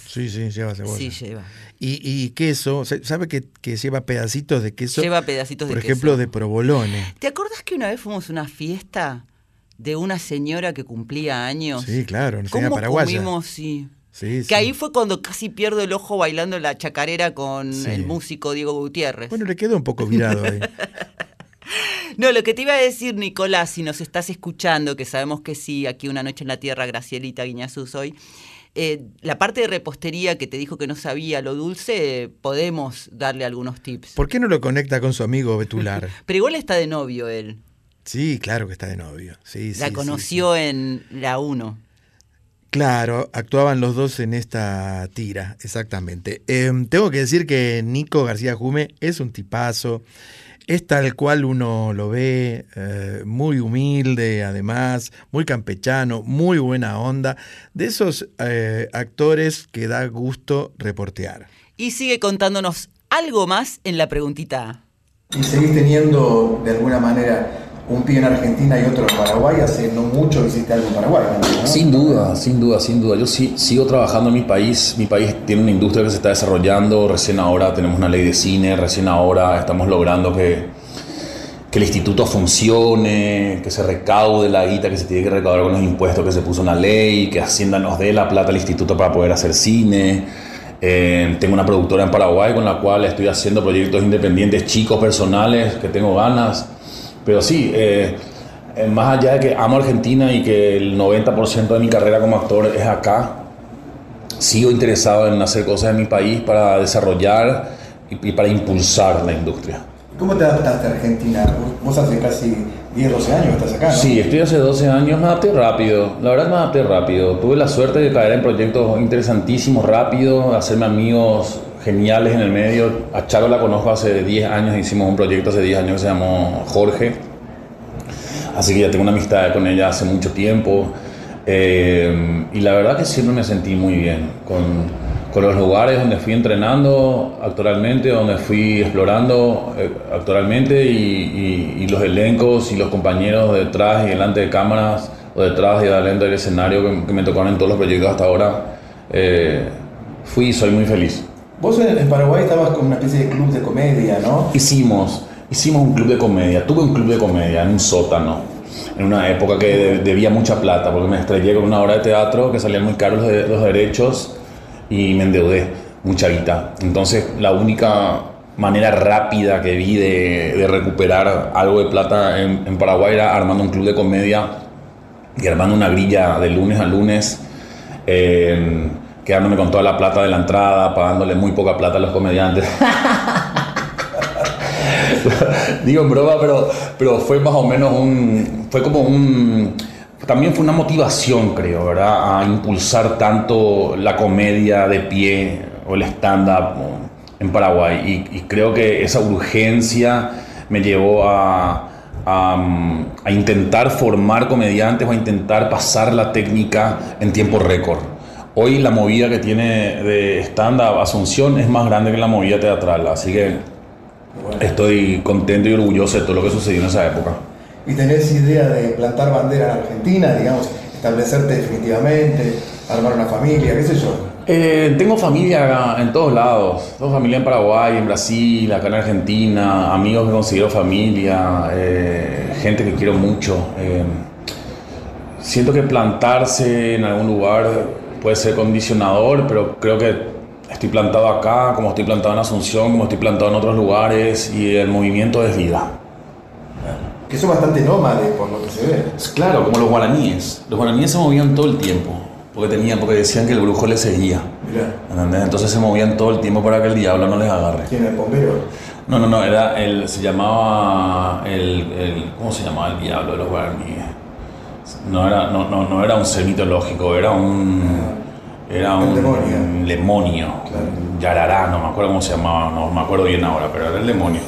Sí, sí, lleva cebolla. Sí, lleva. Y, y queso, ¿se- ¿sabe que, que lleva pedacitos de queso? Lleva pedacitos de Por ejemplo, queso. de provolone. ¿Te acordás que una vez fuimos a una fiesta de una señora que cumplía años? Sí, claro, una señora ¿Cómo paraguaya. comimos? Sí. Sí, Que sí. ahí fue cuando casi pierdo el ojo bailando la chacarera con Sí. el músico Diego Gutiérrez. Bueno, le quedó un poco virado ahí. No, lo que te iba a decir, Nicolás, si nos estás escuchando, que sabemos que sí, aquí una noche en la tierra, Gracielita Guiñazú soy, eh, la parte de repostería que te dijo que no sabía lo dulce, eh, podemos darle algunos tips. ¿Por qué no lo conecta con su amigo Betular? Pero igual está de novio él. Sí, claro que está de novio. Sí, la sí, sí, conoció en la 1. Claro, actuaban los dos en esta tira, exactamente. Eh, tengo que decir que Nico García Jume es un tipazo, es tal cual uno lo ve, eh, muy humilde además, muy campechano, muy buena onda, de esos eh, actores que da gusto reportear. Y sigue contándonos algo más en la preguntita A. Y seguís teniendo, de alguna manera, un pie en Argentina y otro en Paraguay. Hace no mucho hiciste algo en Paraguay ¿no? Sin duda, sin duda, sin duda. Yo sí, sigo trabajando en mi país. Mi país tiene una industria que se está desarrollando. Recién ahora tenemos una ley de cine. Recién ahora estamos logrando que, que el instituto funcione, que se recaude la guita que se tiene que recaudar con los impuestos que se puso en la ley, que Hacienda nos dé la plata al instituto para poder hacer cine. Eh, tengo una productora en Paraguay con la cual estoy haciendo proyectos independientes, chicos, personales, que tengo ganas. Pero sí, eh, eh, más allá de que amo Argentina y que el 90% de mi carrera como actor es acá, sigo interesado en hacer cosas en mi país para desarrollar y, y para impulsar la industria. ¿Cómo te adaptaste a Argentina? Vos- Vos hace casi 10, 12 años que estás acá, ¿no? Sí, estoy hace 12 años, me adapté rápido, la verdad me adapté rápido. Tuve la suerte de caer en proyectos interesantísimos rápido, hacerme amigos geniales en el medio. A Charo la conozco hace 10 años, hicimos un proyecto hace 10 años que se llamó Jorge. Así que ya tengo una amistad con ella hace mucho tiempo. Eh, y la verdad que siempre me sentí muy bien con, con los lugares donde fui entrenando actoralmente, donde fui explorando eh, actoralmente y, los elencos y los compañeros detrás y delante de cámaras o detrás y delante del escenario que, que me tocaron en todos los proyectos hasta ahora. eh, fui y soy muy feliz. Vos en, Paraguay estabas con una especie de club de comedia, ¿no? Hicimos, hicimos un club de comedia. Tuve un club de comedia en un sótano. En una época que de- debía mucha plata, porque me estrellé con una obra de teatro que salían muy caros los, los derechos y me endeudé mucha guita. Entonces, la única manera rápida que vi de, de recuperar algo de plata en, en Paraguay era armando un club de comedia y armando una grilla de lunes a lunes, eh, quedándome con toda la plata de la entrada, pagándole muy poca plata a los comediantes. Digo en broma, pero, pero fue más o menos un. Fue como un. También fue una motivación, creo, ¿verdad? A impulsar tanto la comedia de pie o el stand-up en Paraguay. Y, y creo que esa urgencia me llevó a, a, a intentar formar comediantes o a intentar pasar la técnica en tiempo récord. Hoy la movida que tiene de stand-up Asunción es más grande que la movida teatral, así que estoy contento y orgulloso de todo lo que sucedió en esa época. ¿Y tenés idea de plantar bandera en Argentina, digamos, establecerte definitivamente, armar una familia, qué sé yo? Eh, tengo familia en todos lados. Tengo familia en Paraguay, en Brasil, acá en Argentina, amigos que considero familia, eh, gente que quiero mucho. Eh, siento que plantarse en algún lugar puede ser condicionador, pero creo que estoy plantado acá, como estoy plantado en Asunción, como estoy plantado en otros lugares, y el movimiento es vida. Que son bastante nómades, por lo que se ve. Claro, como los guaraníes. Los guaraníes se movían todo el tiempo, porque, tenían, porque decían que el brujo les seguía. Mirá, ¿entendés? Entonces se movían todo el tiempo para que el diablo no les agarre. ¿quién el bombero? No, no, no, era el, se llamaba el, el- ¿cómo se llamaba el diablo de los guaraníes? No era, no, no, no era un ser mitológico, era un. Era un demonio. demonio. Yarará, no me acuerdo cómo se llamaba, no me acuerdo bien ahora, pero era el demonio.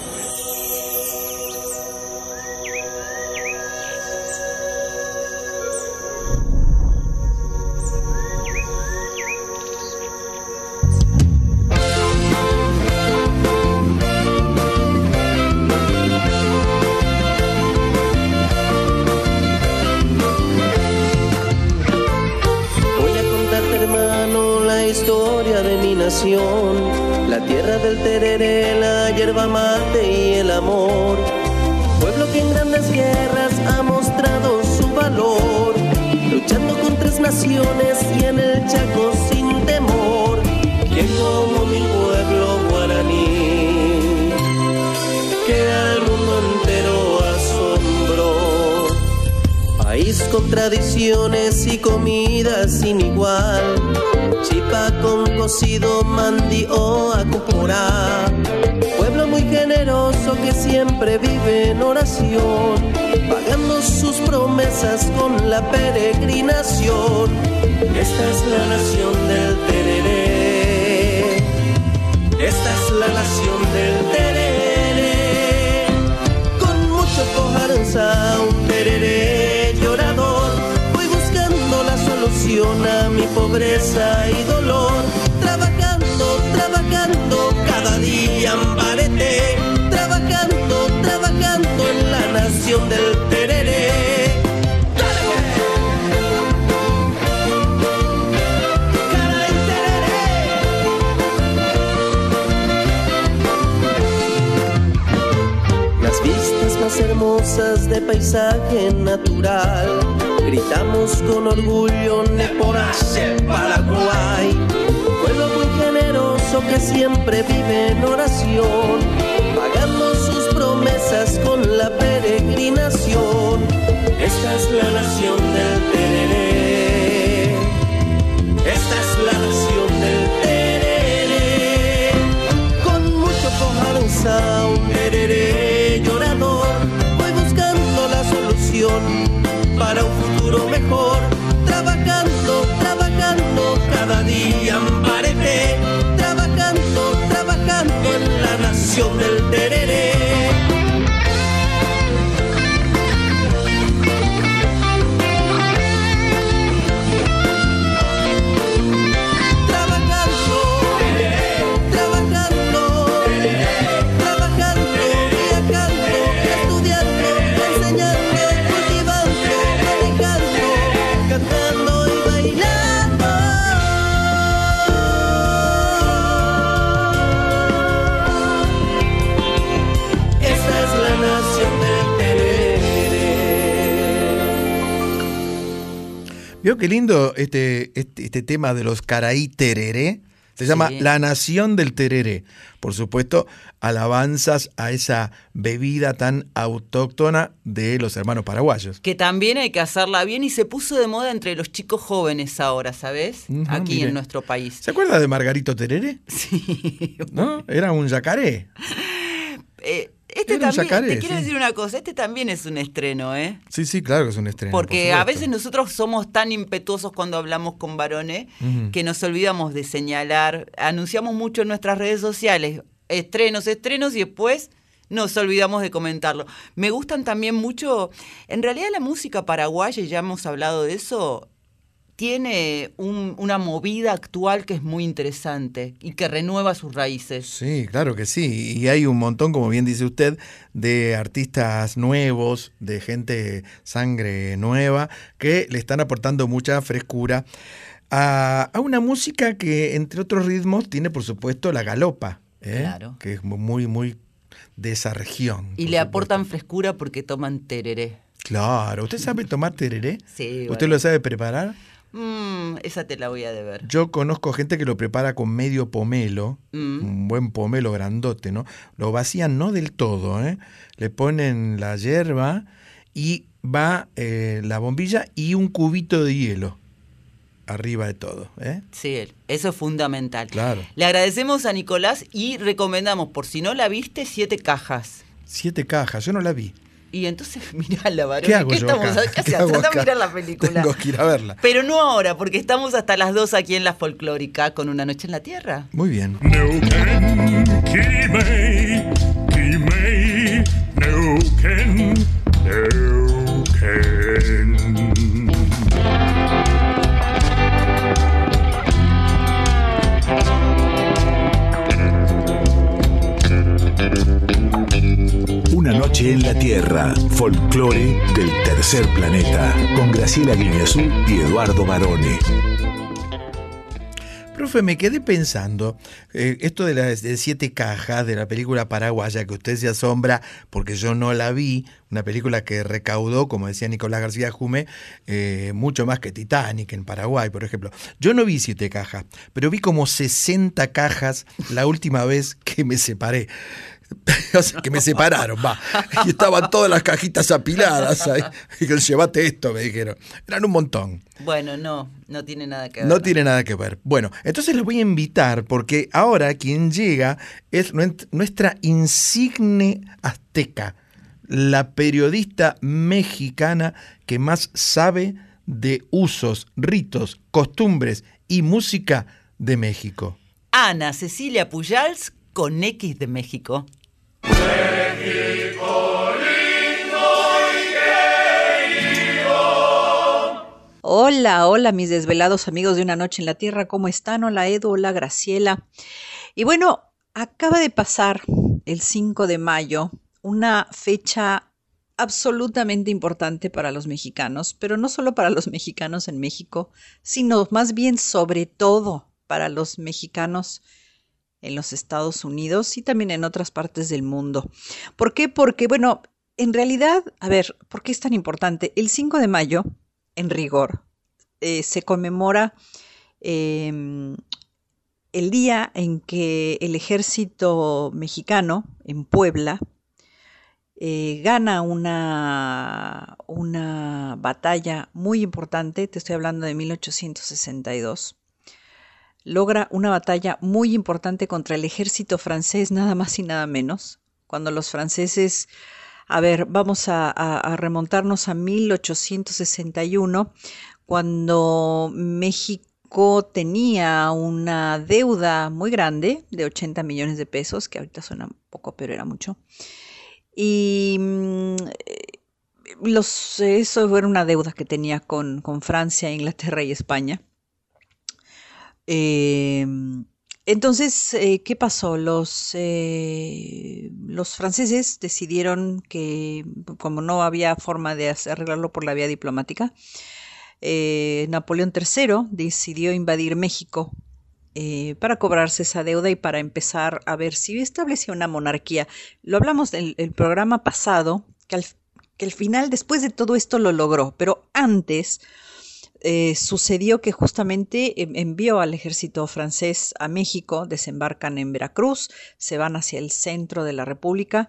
Pobreza y dolor. Trabajando, trabajando, cada día ambarete. Trabajando, trabajando en la nación del tereré. Las vistas más hermosas de paisaje natural. Gritamos con orgullo Neporace, Paraguay. Pueblo muy generoso que siempre vive en oración. Pagando sus promesas con la peregrinación. Esta es la nación del futuro mejor. Trabajando, trabajando, cada día amparete. Trabajando, trabajando en la nación del ¿Vio qué lindo este, este, este tema de los caraí tereré? Se llama. La Nación del Tereré. Por supuesto, alabanzas a esa bebida tan autóctona de los hermanos paraguayos. Que también hay que hacerla bien y se puso de moda entre los chicos jóvenes ahora, ¿sabes? Aquí mire. en nuestro país. ¿Se acuerda de Margarito Tereré? Sí. ¿No? Era un yacaré. Eh, este también, yacaré, te quiero sí. decir una cosa, este también es un estreno, ¿eh? Sí, sí, claro que es un estreno. Porque por a veces nosotros somos tan impetuosos cuando hablamos con varones que nos olvidamos de señalar, anunciamos mucho en nuestras redes sociales, estrenos, estrenos y después nos olvidamos de comentarlo. Me gustan también mucho, en realidad la música paraguaya, ya hemos hablado de eso, tiene un- una movida actual que es muy interesante y que renueva sus raíces. Sí, claro que sí. Y hay un montón, como bien dice usted, de artistas nuevos, de gente sangre nueva, que le están aportando mucha frescura a, a una música que, entre otros ritmos, tiene, por supuesto, la galopa, ¿eh? Claro. que es muy, muy de esa región. Y le aportan frescura porque toman tereré. Claro, ¿usted sabe tomar tereré? Sí, ¿Usted bueno. lo sabe preparar? Mm, esa te la voy a deber. Yo conozco gente que lo prepara con medio pomelo, Mm. un buen pomelo grandote, ¿no? Lo vacían no del todo, ¿eh? Le ponen la hierba y va eh, la bombilla y un cubito de hielo arriba de todo, ¿eh? Sí, eso es fundamental. Claro. Le agradecemos a Nicolás y recomendamos, por si no la viste, siete cajas. Siete cajas, yo no la vi. Y entonces mirá la varón. ¿Qué hago yo estamos acá? ¿Qué ¿Qué hago a mirar la película. Tengo que ir a verla. Pero no ahora, porque estamos hasta las 2 aquí en la folclórica con Una Noche en la Tierra. Muy bien. Kimei, Kimei, Neuken, Neuken. Tierra, folclore del tercer planeta, con Graciela Guineazú y Eduardo Barone. Profe, me quedé pensando, eh, esto de las de siete cajas de la película paraguaya, que usted se asombra porque yo no la vi, una película que recaudó, como decía Nicolás García Jume, eh, mucho más que Titanic en Paraguay, por ejemplo. Yo no vi siete cajas, pero vi como 60 cajas la última vez que me separé. O sea, que me separaron, va. Y estaban todas las cajitas apiladas ahí. Y que llévate esto, me dijeron. Eran un montón. Bueno, no, no tiene nada que ver. No tiene nada que ver. Bueno, entonces les voy a invitar porque ahora quien llega es nuestra insigne azteca, la periodista mexicana que más sabe de usos, ritos, costumbres y música de México. Ana Cecilia Pujals con X de México. Hola, hola mis desvelados amigos de una noche en la Tierra, ¿cómo están? Hola Edu, hola Graciela. Y bueno, acaba de pasar el 5 de mayo, una fecha absolutamente importante para los mexicanos, pero no solo para los mexicanos en México, sino más bien sobre todo para los mexicanos en los Estados Unidos y también en otras partes del mundo. ¿Por qué? Porque, bueno, en realidad, a ver, ¿por qué es tan importante? El 5 de mayo, en rigor, eh, se conmemora em, el día en que el ejército mexicano en Puebla eh, gana una, una batalla muy importante, te estoy hablando de 1862 logra una batalla muy importante contra el ejército francés, nada más y nada menos, cuando los franceses, a ver, vamos a, remontarnos a 1861, cuando México tenía una deuda muy grande de 80 millones de pesos, que ahorita suena poco, pero era mucho. Y mm, eh, los, eso era una deuda que tenía con, con Francia, Inglaterra y España. Eh, entonces, eh, ¿qué pasó? Los, eh, los franceses decidieron que, como no había forma de arreglarlo por la vía diplomática, eh, Napoleón III decidió invadir México eh, para cobrarse esa deuda y para empezar a ver si establecía una monarquía. Lo hablamos en el programa pasado, que al, que al final, después de todo esto, lo logró, pero antes eh, sucedió que justamente envió al ejército francés a México, desembarcan en Veracruz, se van hacia el centro de la República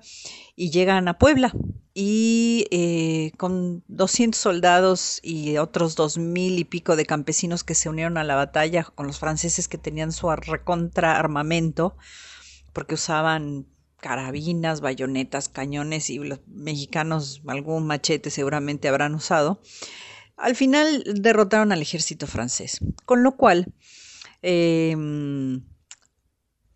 y llegan a Puebla. Y eh, con 200 soldados y otros dos mil y pico de campesinos que se unieron a la batalla con los franceses que tenían su recontra armamento, porque usaban carabinas, bayonetas, cañones y los mexicanos algún machete seguramente habrán usado. Al final derrotaron al ejército francés, con lo cual eh,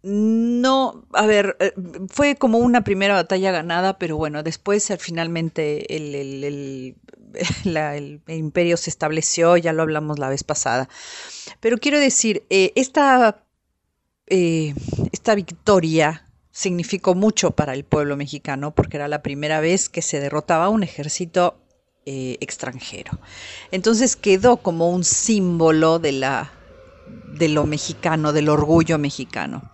no, a ver, eh, fue como una primera batalla ganada, pero bueno, después eh, finalmente el, imperio se estableció, ya lo hablamos la vez pasada. Pero quiero decir, eh, esta, esta victoria significó mucho para el pueblo mexicano porque era la primera vez que se derrotaba un ejército eh, extranjero. Entonces quedó como un símbolo de, la, de lo mexicano, del orgullo mexicano.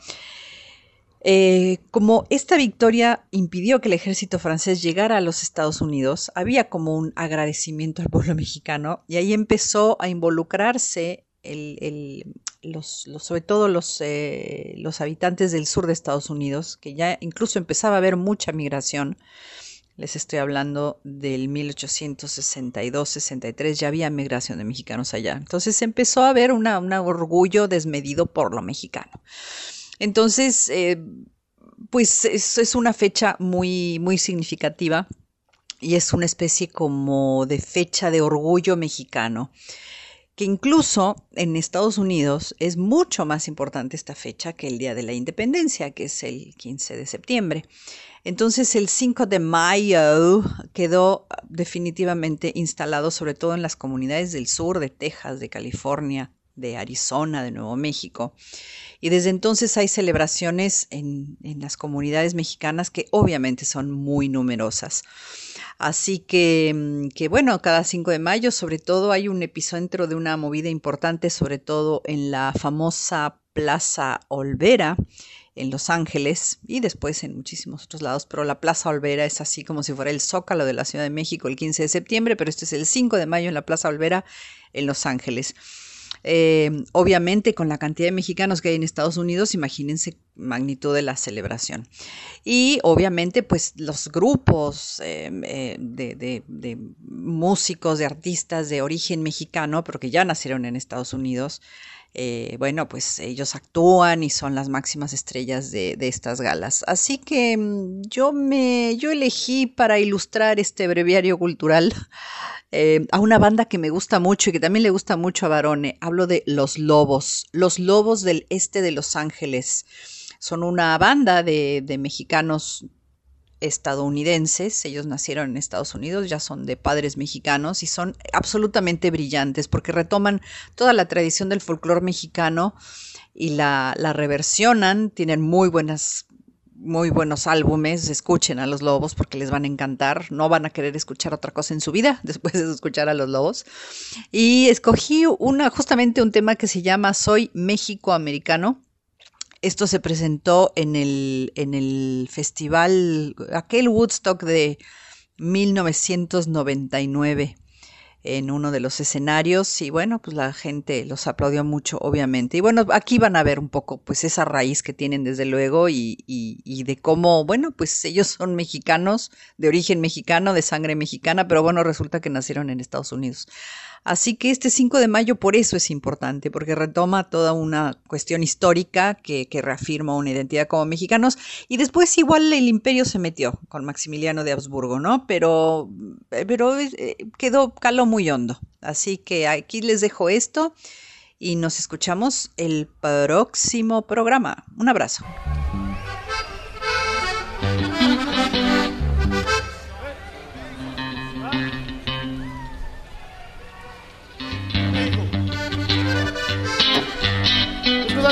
Eh, como esta victoria impidió que el ejército francés llegara a los Estados Unidos, había como un agradecimiento al pueblo mexicano y ahí empezó a involucrarse el- el- los, sobre todo los, eh, los habitantes del sur de Estados Unidos, que ya incluso empezaba a haber mucha migración. Les estoy hablando del 1862-63, ya había migración de mexicanos allá. Entonces empezó a haber un orgullo desmedido por lo mexicano. Entonces, eh, pues es, es una fecha muy, muy significativa y es una especie como de fecha de orgullo mexicano que incluso en Estados Unidos es mucho más importante esta fecha que el Día de la Independencia, que es el 15 de septiembre. Entonces el 5 de mayo quedó definitivamente instalado sobre todo en las comunidades del sur de Texas, de California, de Arizona, de Nuevo México. Y desde entonces hay celebraciones en, en las comunidades mexicanas que obviamente son muy numerosas. Así que, mm, que, bueno, cada 5 de mayo sobre todo hay un epicentro de una movida importante, sobre todo en la famosa Plaza Olvera en Los Ángeles y después en muchísimos otros lados, pero la Plaza Olvera es así como si fuera el Zócalo de la Ciudad de México el 15 de septiembre, pero este es el 5 de mayo en la Plaza Olvera en Los Ángeles. Eh, obviamente con la cantidad de mexicanos que hay en Estados Unidos, imagínense magnitud de la celebración. Y obviamente pues los grupos eh, eh, de, músicos, de artistas de origen mexicano, pero que ya nacieron en Estados Unidos, eh, bueno, pues ellos actúan y son las máximas estrellas de, estas galas. Así que mm, yo me, yo elegí para ilustrar este breviario cultural eh, a una banda que me gusta mucho y que también le gusta mucho a Barone. Hablo de Los Lobos, Los Lobos del Este de Los Ángeles. Son una banda de, de mexicanos estadounidenses, ellos nacieron en Estados Unidos, ya son de padres mexicanos y son absolutamente brillantes porque retoman toda la tradición del folclore mexicano y la, la reversionan, tienen muy buenas muy buenos álbumes, escuchen a los lobos porque les van a encantar, no van a querer escuchar otra cosa en su vida después de escuchar a los lobos. Y escogí una, justamente un tema que se llama Soy México Americano. Esto se presentó en el, en el festival, aquel Woodstock de 1999 en uno de los escenarios y bueno, pues la gente los aplaudió mucho, obviamente. Y bueno, aquí van a ver un poco pues esa raíz que tienen desde luego y, y, y, de cómo, bueno, pues ellos son mexicanos, de origen mexicano, de sangre mexicana, pero bueno, resulta que nacieron en Estados Unidos. Así que este 5 de mayo por eso es importante, porque retoma toda una cuestión histórica que, reafirma una identidad como mexicanos. Y después igual el imperio se metió con Maximiliano de Habsburgo, ¿no? Pero, pero eh, quedó, caló muy hondo. Así que aquí les dejo esto y nos escuchamos el próximo programa. Un abrazo.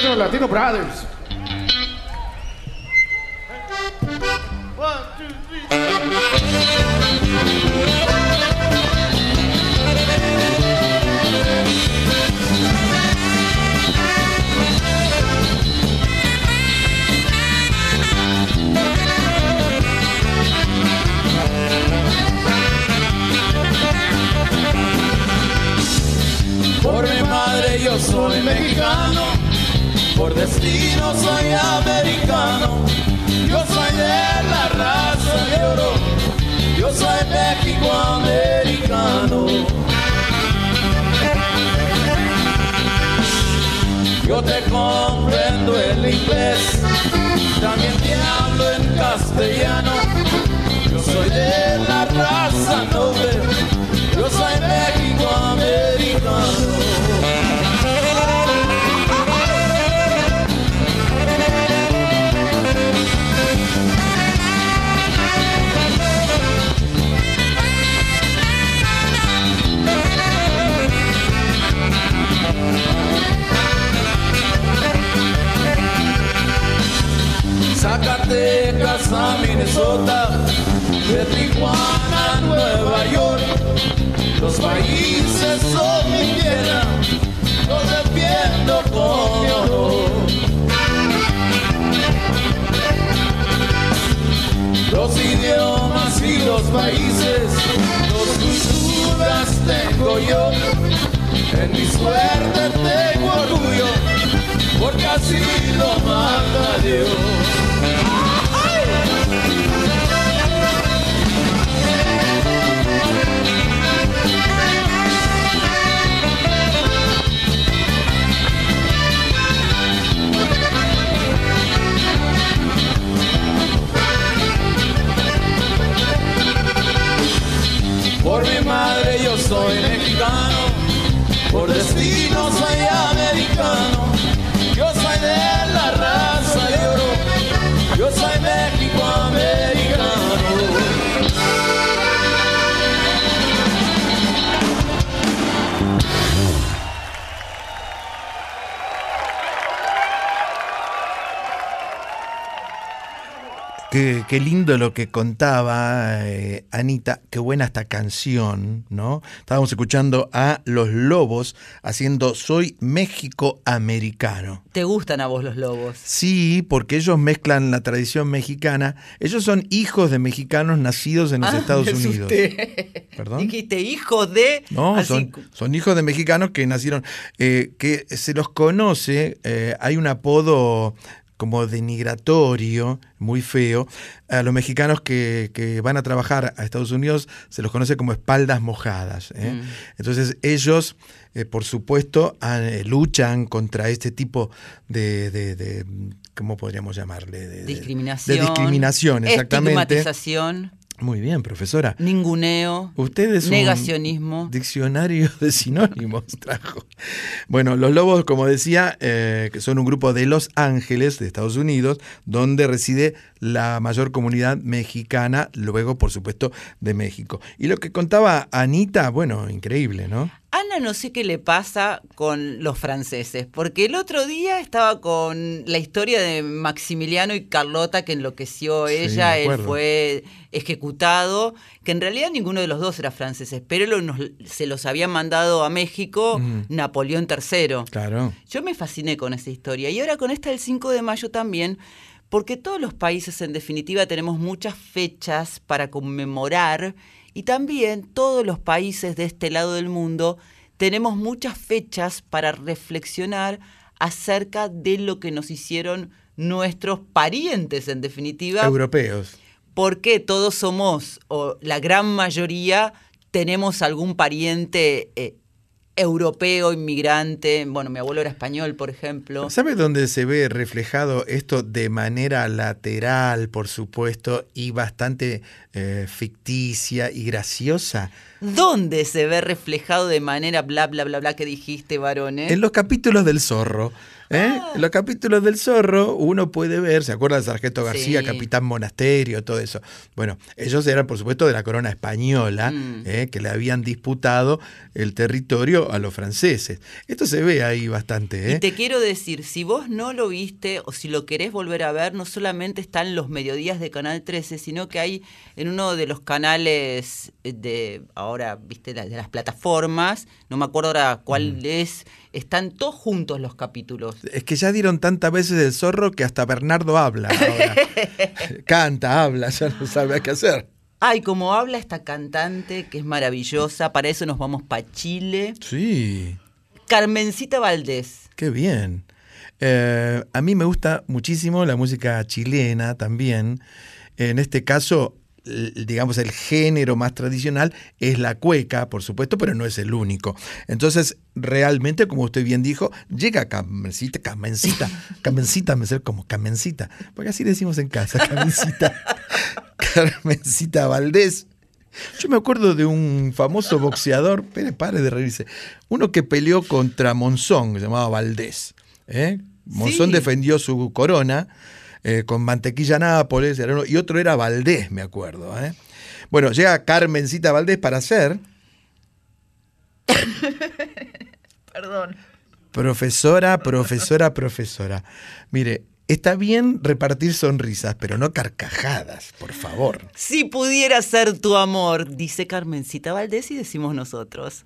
Los Latino Brothers. Por mi madre yo soy mexicano por destino soy americano, yo soy de la raza de oro, yo soy México americano. Yo te comprendo el inglés, también te hablo en castellano. Yo soy de la raza noble, Minnesota, de Tijuana Nueva York. Los países son mi tierra, los defiendo con mi honor. Los idiomas y los países, dos culturas tengo yo. En mi suerte tengo orgullo, porque así lo manda Dios. Soy mexicano, por destino soy americano. Qué, qué lindo lo que contaba eh, Anita, qué buena esta canción, ¿no? Estábamos escuchando a Los Lobos haciendo Soy México Americano. ¿Te gustan a vos los lobos? Sí, porque ellos mezclan la tradición mexicana. Ellos son hijos de mexicanos nacidos en los Ah, Estados Unidos. ¿Perdón? Dijiste hijo de. No, son, son hijos de mexicanos que nacieron, eh, que se los conoce, eh, hay un apodo como denigratorio, muy feo, a los mexicanos que, que van a trabajar a Estados Unidos se los conoce como espaldas mojadas. ¿eh? Mm. Entonces ellos, eh, por supuesto, eh, luchan contra este tipo de, de- de- ¿cómo podríamos llamarle? De, de- Discriminación. de discriminación, exactamente. Estigmatización. Muy bien, profesora. Ninguneo. Usted es un Negacionismo. diccionario de sinónimos trajo. Bueno, los lobos, como decía, eh, que son un grupo de Los Ángeles, de Estados Unidos, donde reside la mayor comunidad mexicana, luego, por supuesto, de México. Y lo que contaba Anita, bueno, increíble, ¿no? Ana no sé qué le pasa con los franceses, porque el otro día estaba con la historia de Maximiliano y Carlota que enloqueció ella, él fue ejecutado, que en realidad ninguno de los dos era franceses, pero lo- nos- se los había mandado a México Mm. Napoleón III. Claro. Yo me fasciné con esa historia y ahora con esta del 5 de mayo también, porque todos los países en definitiva tenemos muchas fechas para conmemorar y también todos los países de este lado del mundo tenemos muchas fechas para reflexionar acerca de lo que nos hicieron nuestros parientes en definitiva, Europeos. porque todos somos, o la gran mayoría, tenemos algún pariente eh, europeo, inmigrante. Bueno, mi abuelo era español, por ejemplo. ¿Sabe dónde se ve reflejado esto de manera lateral, por supuesto, y bastante eh, ficticia y graciosa? ¿Dónde se ve reflejado de manera bla, bla, bla, bla que dijiste, varones? En los capítulos del zorro. ¿Eh? Ah. En los capítulos del zorro uno puede ver, ¿se acuerda de Sargento García, Sí. Capitán Monasterio, todo eso? Bueno, ellos eran por supuesto de la corona española, Mm. ¿eh? que le habían disputado el territorio a los franceses. Esto se ve ahí bastante. ¿eh? Y te quiero decir, si vos no lo viste o si lo querés volver a ver, no solamente están los mediodías de Canal 13, sino que hay en uno de los canales de ahora, viste, de las plataformas, no me acuerdo ahora cuál Mm. es, están todos juntos los capítulos. Es que ya dieron tantas veces el zorro que hasta Bernardo habla ahora. Canta, habla, ya no sabe qué hacer. Ay, como habla esta cantante que es maravillosa, para eso nos vamos para Chile. Sí. Carmencita Valdés. Qué bien. Eh, a mí me gusta muchísimo la música chilena también. En este caso, digamos, el género más tradicional es la cueca, por supuesto, pero no es el único. Entonces, realmente, como usted bien dijo, llega Carmencita, Carmencita, Carmencita, me sé como Carmencita, porque así decimos en casa, Carmencita, Carmencita Valdés. Yo me acuerdo de un famoso boxeador, pare, pare de reírse, uno que peleó contra Monzón, que se llamaba Valdés. ¿eh? Monzón Sí. defendió su corona eh, con mantequilla Nápoles, y otro era Valdés, me acuerdo. ¿eh? Bueno, llega Carmencita Valdés para ser Perdón. profesora, profesora, profesora. Mire, está bien repartir sonrisas, pero no carcajadas, por favor. Si pudiera ser tu amor, dice Carmencita Valdés y decimos nosotros.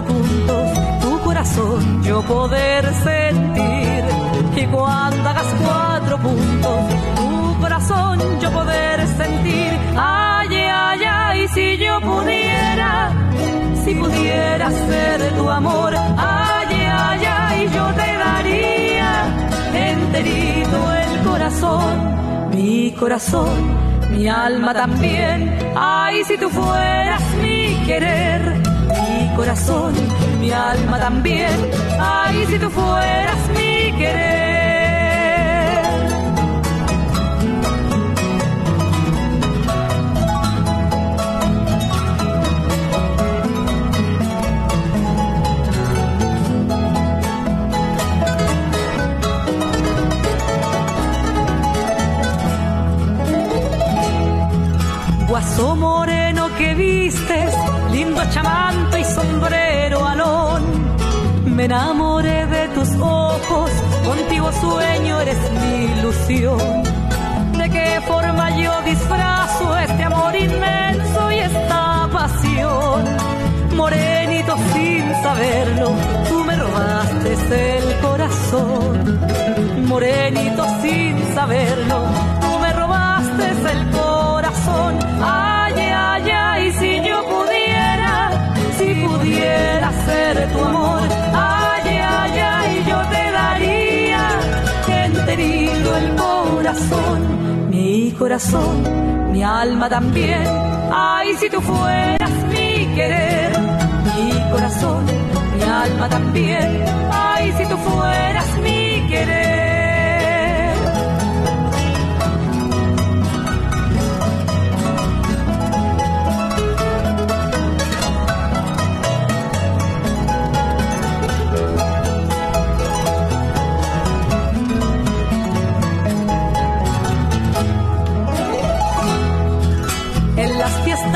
Cuatro puntos, tu corazón yo poder sentir. Y cuando hagas cuatro puntos, tu corazón yo poder sentir. Ay, ay, ay, si yo pudiera, si pudiera ser tu amor. Ay, ay, ay, yo te daría enterito el corazón, mi corazón, mi alma también. Ay, si tú fueras mi querer, corazón, mi alma también. Ay, si tú fueras mi querer. Guaso moreno que vistes, lindo chamanto Me enamoré de tus ojos, contigo sueño, eres mi ilusión. ¿De qué forma yo disfrazo este amor inmenso y esta pasión? Morenito sin saberlo, tú me robaste el corazón. Morenito sin saberlo, tú me robaste el corazón. Ay, ay, ay, si yo pudiera, si pudiera ser tu amor. Corazón, mi corazón, mi alma también. Ay, si tú fueras mi querer, mi corazón, mi alma también. Ay, si tú fueras mi querer.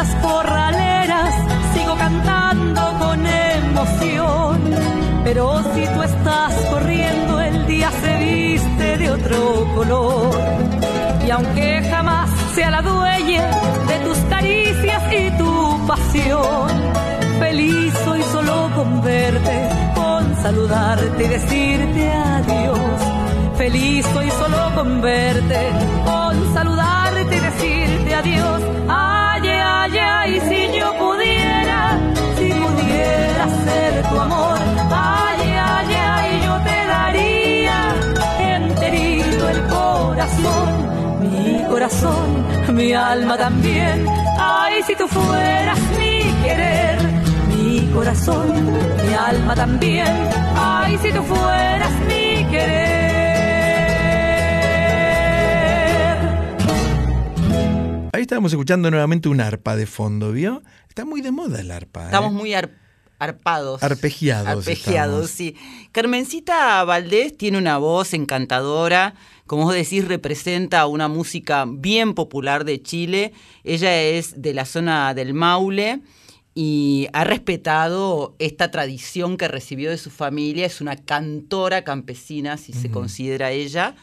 Las corraleras sigo cantando con emoción. Pero si tú estás corriendo, el día se viste de otro color. Y aunque jamás sea la dueña de tus caricias y tu pasión, feliz soy solo con verte, con saludarte y decirte adiós. Feliz soy solo con verte, con saludarte y decirte adiós. Ay, si yo pudiera, si pudiera ser tu amor. Ay, ay, ay, yo te daría enterito el corazón, mi corazón, mi alma también. Ay, si tú fueras mi querer, mi corazón, mi alma también. Ay, si tú fueras mi estábamos escuchando nuevamente un arpa de fondo, ¿vio? Está muy de moda el arpa. ¿eh? Estamos muy ar- arpados. Arpegiados. Arpegiados, estamos. sí. Carmencita Valdés tiene una voz encantadora. Como vos decís, representa una música bien popular de Chile. Ella es de la zona del Maule y ha respetado esta tradición que recibió de su familia. Es una cantora campesina, si se considera ella.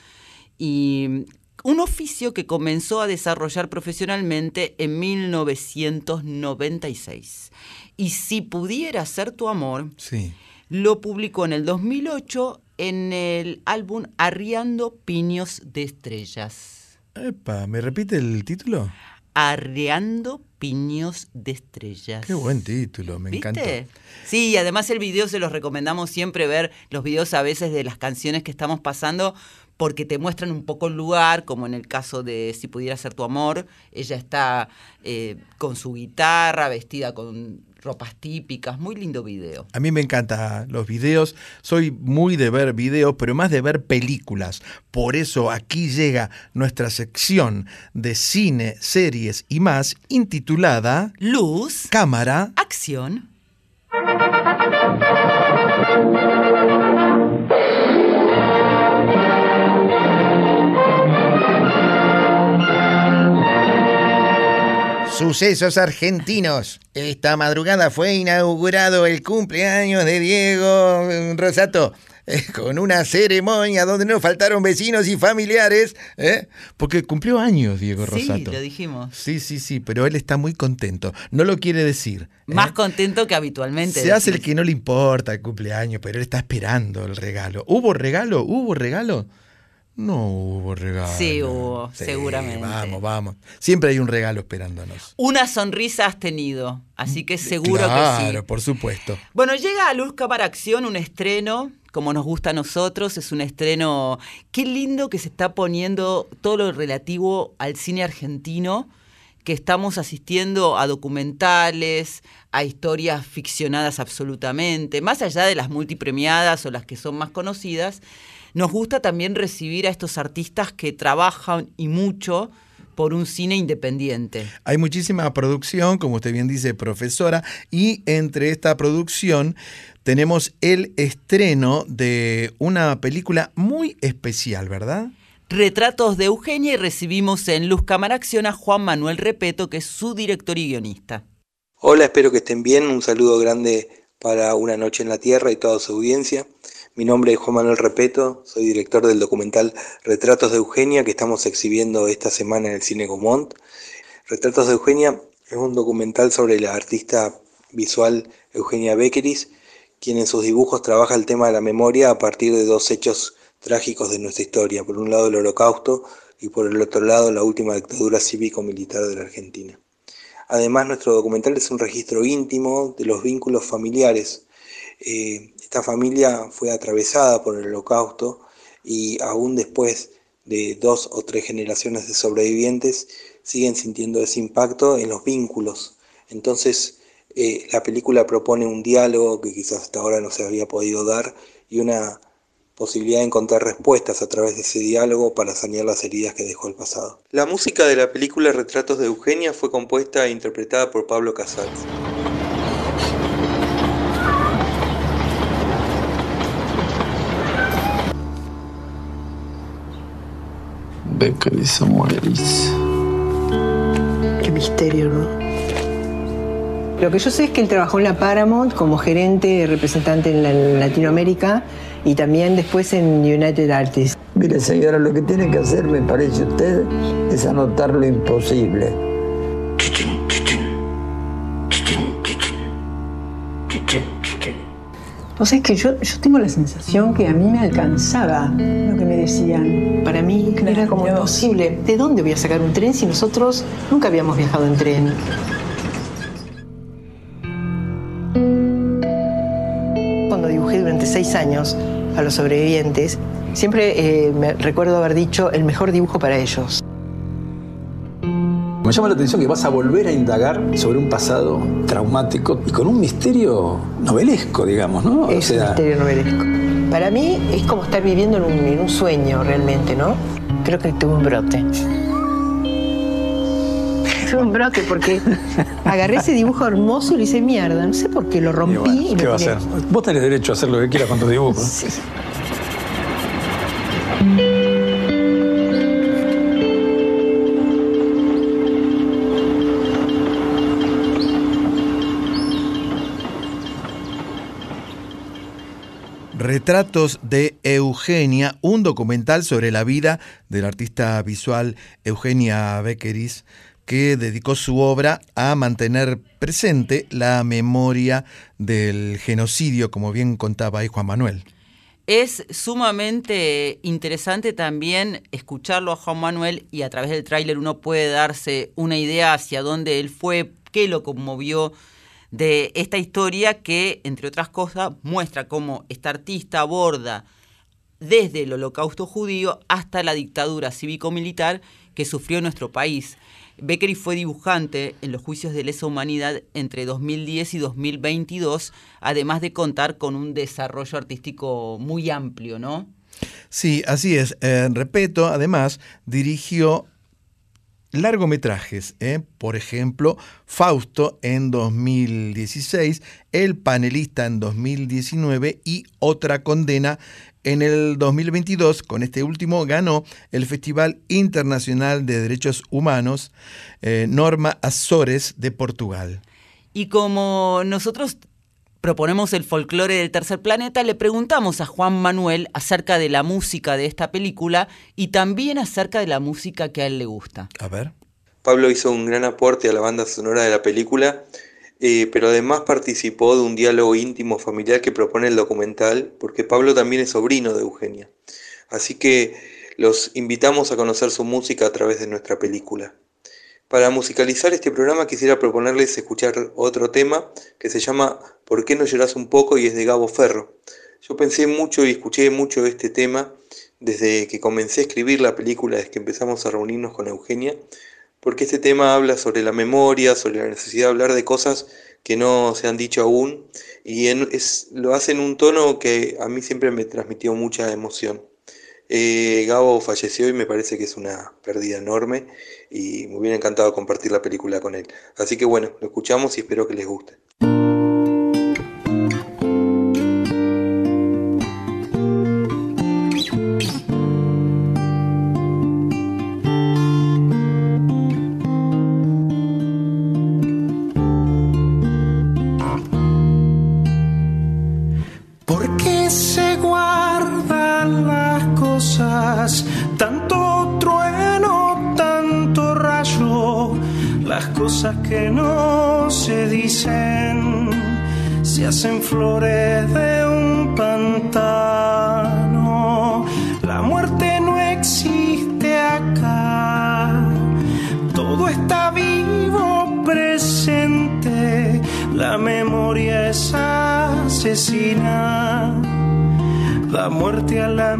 Y un oficio que comenzó a desarrollar profesionalmente en 1996. Y si pudiera ser tu amor, Sí. lo publicó en el 2008 en el álbum Arriando Piños de Estrellas. Epa, ¿me repite el título? Arreando Piños de Estrellas. Qué buen título, me encanta. ¿Viste? Sí, y además el video se los recomendamos siempre ver los videos a veces de las canciones que estamos pasando porque te muestran un poco el lugar, como en el caso de Si pudiera ser tu amor, ella está eh, con su guitarra, vestida con ropas típicas, muy lindo video. A mí me encantan los videos, soy muy de ver videos, pero más de ver películas. Por eso aquí llega nuestra sección de cine, series y más, intitulada Luz, Cámara, Acción. Sucesos argentinos. Esta madrugada fue inaugurado el cumpleaños de Diego Rosato. eh, Con una ceremonia donde no faltaron vecinos y familiares. ¿eh? Porque cumplió años Diego Sí, Rosato. lo dijimos. Sí, sí, sí, pero él está muy contento. No lo quiere decir. ¿eh? Más contento que habitualmente. Se hace el que no le importa el cumpleaños, pero él está esperando el regalo. ¿Hubo regalo? ¿Hubo regalo? No hubo regalo. Sí, hubo, Sí, seguramente. Vamos, vamos. Siempre hay un regalo esperándonos. Una sonrisa has tenido, así que seguro que sí. claro, por supuesto. Bueno, llega a Luz Cámara Acción un estreno, como nos gusta a nosotros, es un estreno, qué lindo que se está poniendo todo lo relativo al cine argentino, que estamos asistiendo a documentales, a historias ficcionadas absolutamente, más allá de las multipremiadas o las que son más conocidas, nos gusta también recibir a estos artistas que trabajan y mucho por un cine independiente. Hay muchísima producción, como usted bien dice, profesora, y entre esta producción tenemos el estreno de una película muy especial, ¿verdad? Retratos de Eugenia y recibimos en Luz Cámara Acción a Juan Manuel Repeto, que es su director y guionista. Hola, espero que estén bien. Un saludo grande para Una Noche en la Tierra y toda su audiencia. Mi nombre es Juan Manuel Repeto, soy director del documental Retratos de Eugenia que estamos exhibiendo esta semana en el Cine Gomont. Retratos de Eugenia es un documental sobre la artista visual Eugenia Beckeris, quien en sus dibujos trabaja el tema de la memoria a partir de dos hechos trágicos de nuestra historia. Por un lado el holocausto y por el otro lado la última dictadura cívico-militar de la Argentina. Además, nuestro documental es un registro íntimo de los vínculos familiares. Eh, esta familia fue atravesada por el holocausto y aún después de dos o tres generaciones de sobrevivientes siguen sintiendo ese impacto en los vínculos. Entonces, eh, la película propone un diálogo que quizás hasta ahora no se había podido dar y una posibilidad de encontrar respuestas a través de ese diálogo para sanear las heridas que dejó el pasado. La música de la película Retratos de Eugenia fue compuesta e interpretada por Pablo Casals. Beckeris Samuelis. Qué misterio, ¿no? Lo que yo sé es que él trabajó en la Paramount como gerente representante en, la- en Latinoamérica y también después en United Artists. Mire, señora, lo que tiene que hacer, me parece usted, es anotar lo imposible. O sea, es que yo, yo tengo la sensación que a mí me alcanzaba lo que me decían. Para mí era como imposible. ¿De dónde voy a sacar un tren si nosotros nunca habíamos viajado en tren? Cuando dibujé durante seis años a los sobrevivientes, siempre eh, me recuerdo haber dicho el mejor dibujo para ellos. Me llama la atención que vas a volver a indagar sobre un pasado traumático y con un misterio novelesco, digamos, ¿no? Es un misterio novelesco. Para mí es como estar viviendo en un, en un sueño realmente, ¿no? Creo que tuve un brote. Tuve un brote porque agarré ese dibujo hermoso y le hice mierda. No sé por qué lo Y rompí bueno, y ¿Qué va a hacer? Vos tenés derecho a hacer lo que quieras con tus dibujos. Retratos de Eugenia, un documental sobre la vida del artista visual Eugenia Beckeris, que dedicó su obra a mantener presente la memoria del genocidio, como bien contaba ahí Juan Manuel. Es sumamente interesante también escucharlo a Juan Manuel y a través del tráiler uno puede darse una idea hacia dónde él fue, qué lo conmovió de esta historia que, entre otras cosas, muestra cómo esta artista aborda desde el holocausto judío hasta la dictadura cívico-militar que sufrió nuestro país. Beckery fue dibujante en los juicios de lesa humanidad entre 2010 y 2022, además de contar con un desarrollo artístico muy amplio, ¿no? Sí, así es. Eh, Repeto, además, dirigió largometrajes, ¿eh? por ejemplo, Fausto en 2016, El panelista en 2019 y Otra condena en el 2022, con este último, ganó el Festival Internacional de Derechos Humanos eh, Norma Azores de Portugal. Y como nosotros proponemos el folclore del tercer planeta, le preguntamos a Juan Manuel acerca de la música de esta película y también acerca de la música que a él le gusta. A ver. Pablo hizo un gran aporte a la banda sonora de la película, eh, pero además participó de un diálogo íntimo familiar que propone el documental, porque Pablo también es sobrino de Eugenia. Así que los invitamos a conocer su música a través de nuestra película. Para musicalizar este programa quisiera proponerles escuchar otro tema que se llama ¿Por qué no lloras un poco? y es de Gabo Ferro. Yo pensé mucho y escuché mucho este tema desde que comencé a escribir la película, desde que empezamos a reunirnos con Eugenia, porque este tema habla sobre la memoria, sobre la necesidad de hablar de cosas que no se han dicho aún y es, lo hace en un tono que a mí siempre me transmitió mucha emoción. Eh, Gabo falleció y me parece que es una pérdida enorme y me hubiera encantado compartir la película con él. Así que bueno, lo escuchamos y espero que les guste. Hacen flores de un pantano. La muerte no existe acá, todo está vivo, presente, la memoria es asesina, da muerte a la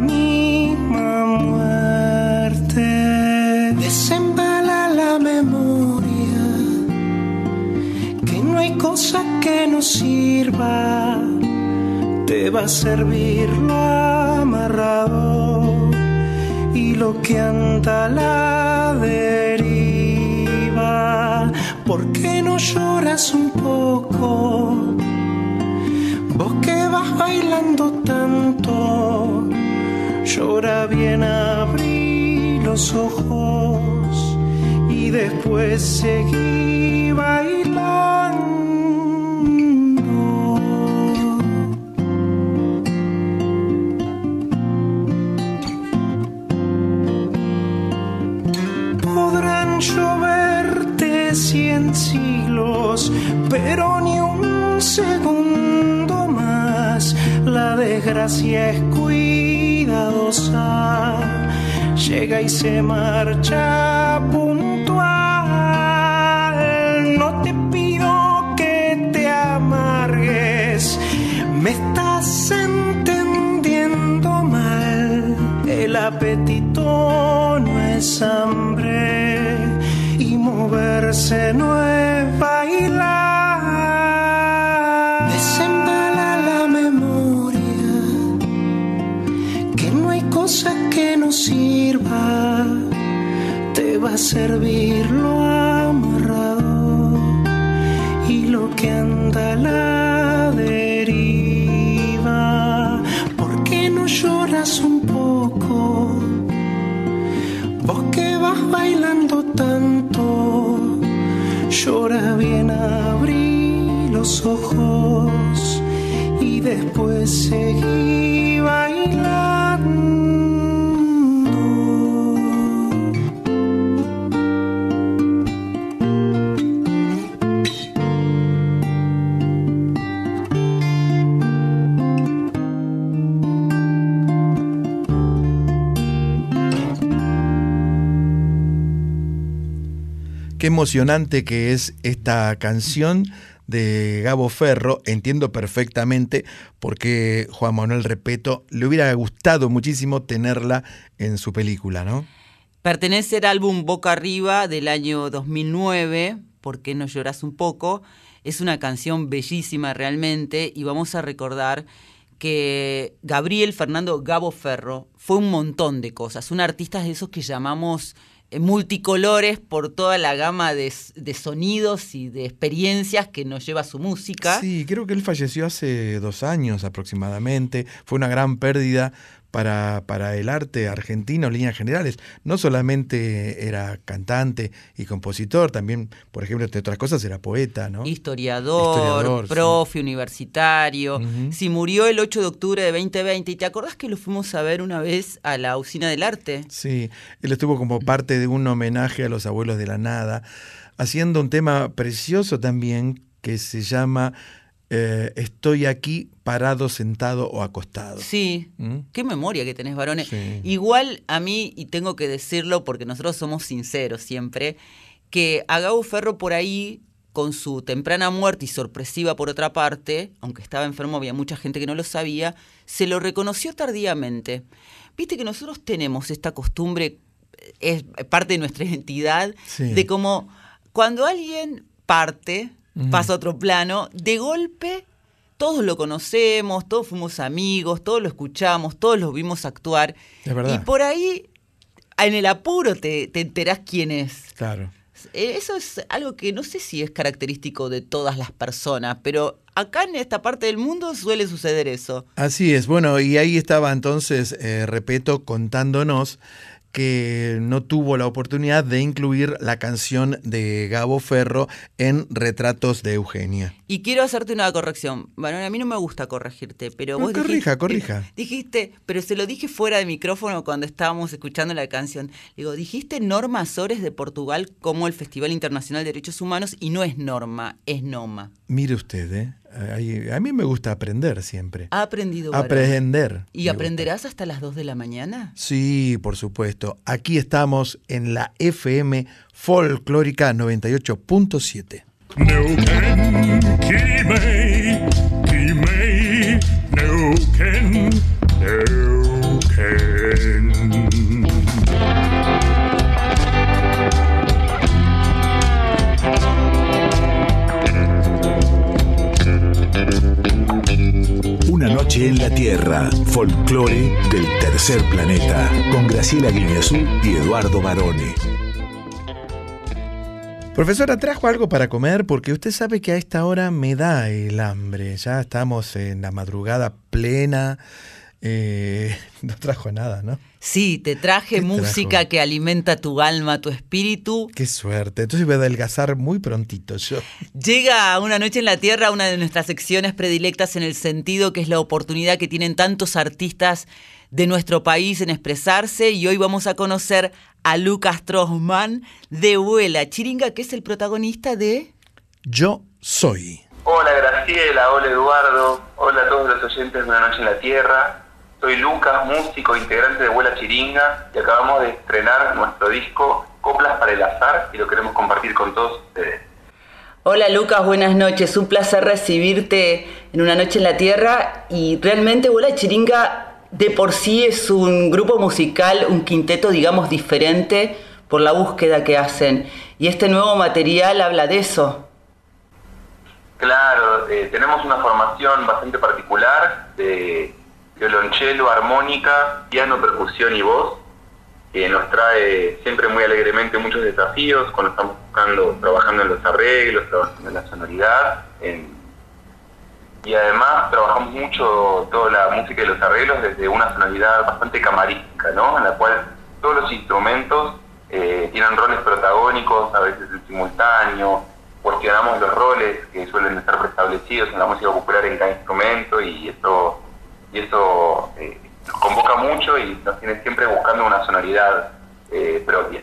a servir lo amarrado y lo que anda la deriva. ¿Por qué no lloras un poco? Vos que vas bailando tanto, llora bien, abrí los ojos y después seguí La desgracia es cuidadosa, llega y se marcha puntual. No te pido que te amargues, me estás entendiendo mal. El apetito no es hambre y moverse no es servir lo amarrado y lo que anda a la deriva. ¿Por qué no lloras un poco? Vos que vas bailando tanto, llora bien, abrí los ojos y después seguí Qué emocionante que es esta canción de Gabo Ferro. Entiendo perfectamente por qué Juan Manuel Repeto le hubiera gustado muchísimo tenerla en su película, ¿no? Pertenece al álbum Boca Arriba del año 2009, ¿Por qué no lloras un poco? Es una canción bellísima realmente y vamos a recordar que Gabriel Fernando Gabo Ferro fue un montón de cosas, un artista de esos que llamamos multicolores por toda la gama de, de sonidos y de experiencias que nos lleva su música. Sí, creo que él falleció hace dos años aproximadamente. Fue una gran pérdida para, para el arte argentino en líneas generales. No solamente era cantante y compositor, también, por ejemplo, entre otras cosas, era poeta, ¿no? Historiador, Historiador, sí. profe universitario. Si murió el 8 de octubre de 2020, ¿y te acordás que lo fuimos a ver una vez a la usina del arte? Sí, él estuvo como parte de un homenaje a los abuelos de la nada, haciendo un tema precioso también que se llama eh, Estoy aquí parado, sentado o acostado. Sí, ¿Mm? qué memoria que tenés, varones. Sí. Igual a mí, y tengo que decirlo porque nosotros somos sinceros siempre, que a Gabo Ferro por ahí, con su temprana muerte y sorpresiva por otra parte, aunque estaba enfermo, había mucha gente que no lo sabía, se lo reconoció tardíamente. Viste que nosotros tenemos esta costumbre, es parte de nuestra identidad, Sí. de como cuando alguien parte, Pasa a otro plano, de golpe todos lo conocemos, todos fuimos amigos, todos lo escuchamos, todos lo vimos actuar. Es verdad. Y por ahí, en el apuro, te, te enterás quién es. Claro. Eh, Eso es algo que no sé si es característico de todas las personas, pero acá en esta parte del mundo suele suceder eso. Así es, bueno, y ahí estaba entonces, eh, Repeto, contándonos que no tuvo la oportunidad de incluir la canción de Gabo Ferro en Retratos de Eugenia. Y quiero hacerte una corrección. Bueno, a mí no me gusta corregirte, pero vos corrija, dijiste, corrija. Dijiste, pero se lo dije fuera de micrófono cuando estábamos escuchando la canción. Digo, dijiste Norma Azores de Portugal como el Festival Internacional de Derechos Humanos y no es Norma, es Noma. Mire usted, ¿eh? Ahí- a mí me gusta aprender siempre. Ha aprendido. varón. Aprender. ¿Y aprenderás hasta las 2 de la mañana? Sí, por supuesto. Aquí estamos en la FM Folclórica 98.7. Neuquén, Quimei, Quimei, Neuquén. Noche en la Tierra, folclore del tercer planeta, con Graciela Guineazú y Eduardo Barone. Profesora, ¿trajo algo para comer? Porque usted sabe que a esta hora me da el hambre. Ya estamos en la madrugada plena. Eh, no trajo nada, ¿no? Sí, te traje ¿Qué música trajo? que alimenta tu alma, tu espíritu. Qué suerte. Entonces voy a adelgazar muy prontito yo. Llega Una Noche en la Tierra, una de nuestras secciones predilectas en el sentido que es la oportunidad que tienen tantos artistas de nuestro país en expresarse y hoy vamos a conocer a Lucas Trosman de Vuela Chiringa, que es el protagonista de... Yo soy. Hola Graciela, hola Eduardo, hola a todos los oyentes de Una Noche en la Tierra. Soy Lucas, músico, integrante de Vuela Chiringa y acabamos de estrenar nuestro disco Coplas para el Azar y lo queremos compartir con todos ustedes. Hola Lucas, buenas noches. Un placer recibirte en Una Noche en la Tierra y realmente Vuela Chiringa de por sí es un grupo musical, un quinteto digamos diferente por la búsqueda que hacen. Y este nuevo material habla de eso. Claro, eh, tenemos una formación bastante particular de violonchelo, armónica, piano, percusión y voz, que nos trae siempre muy alegremente muchos desafíos cuando estamos buscando, trabajando en los arreglos, trabajando en la sonoridad. en- y además trabajamos mucho toda la música y los arreglos desde una sonoridad bastante camarística, ¿no? En la cual todos los instrumentos eh, tienen roles protagónicos, a veces en simultáneo, cuestionamos los roles que suelen estar preestablecidos en la música popular en cada instrumento y eso, y eso eh, nos convoca mucho y nos tiene siempre buscando una sonoridad eh, propia.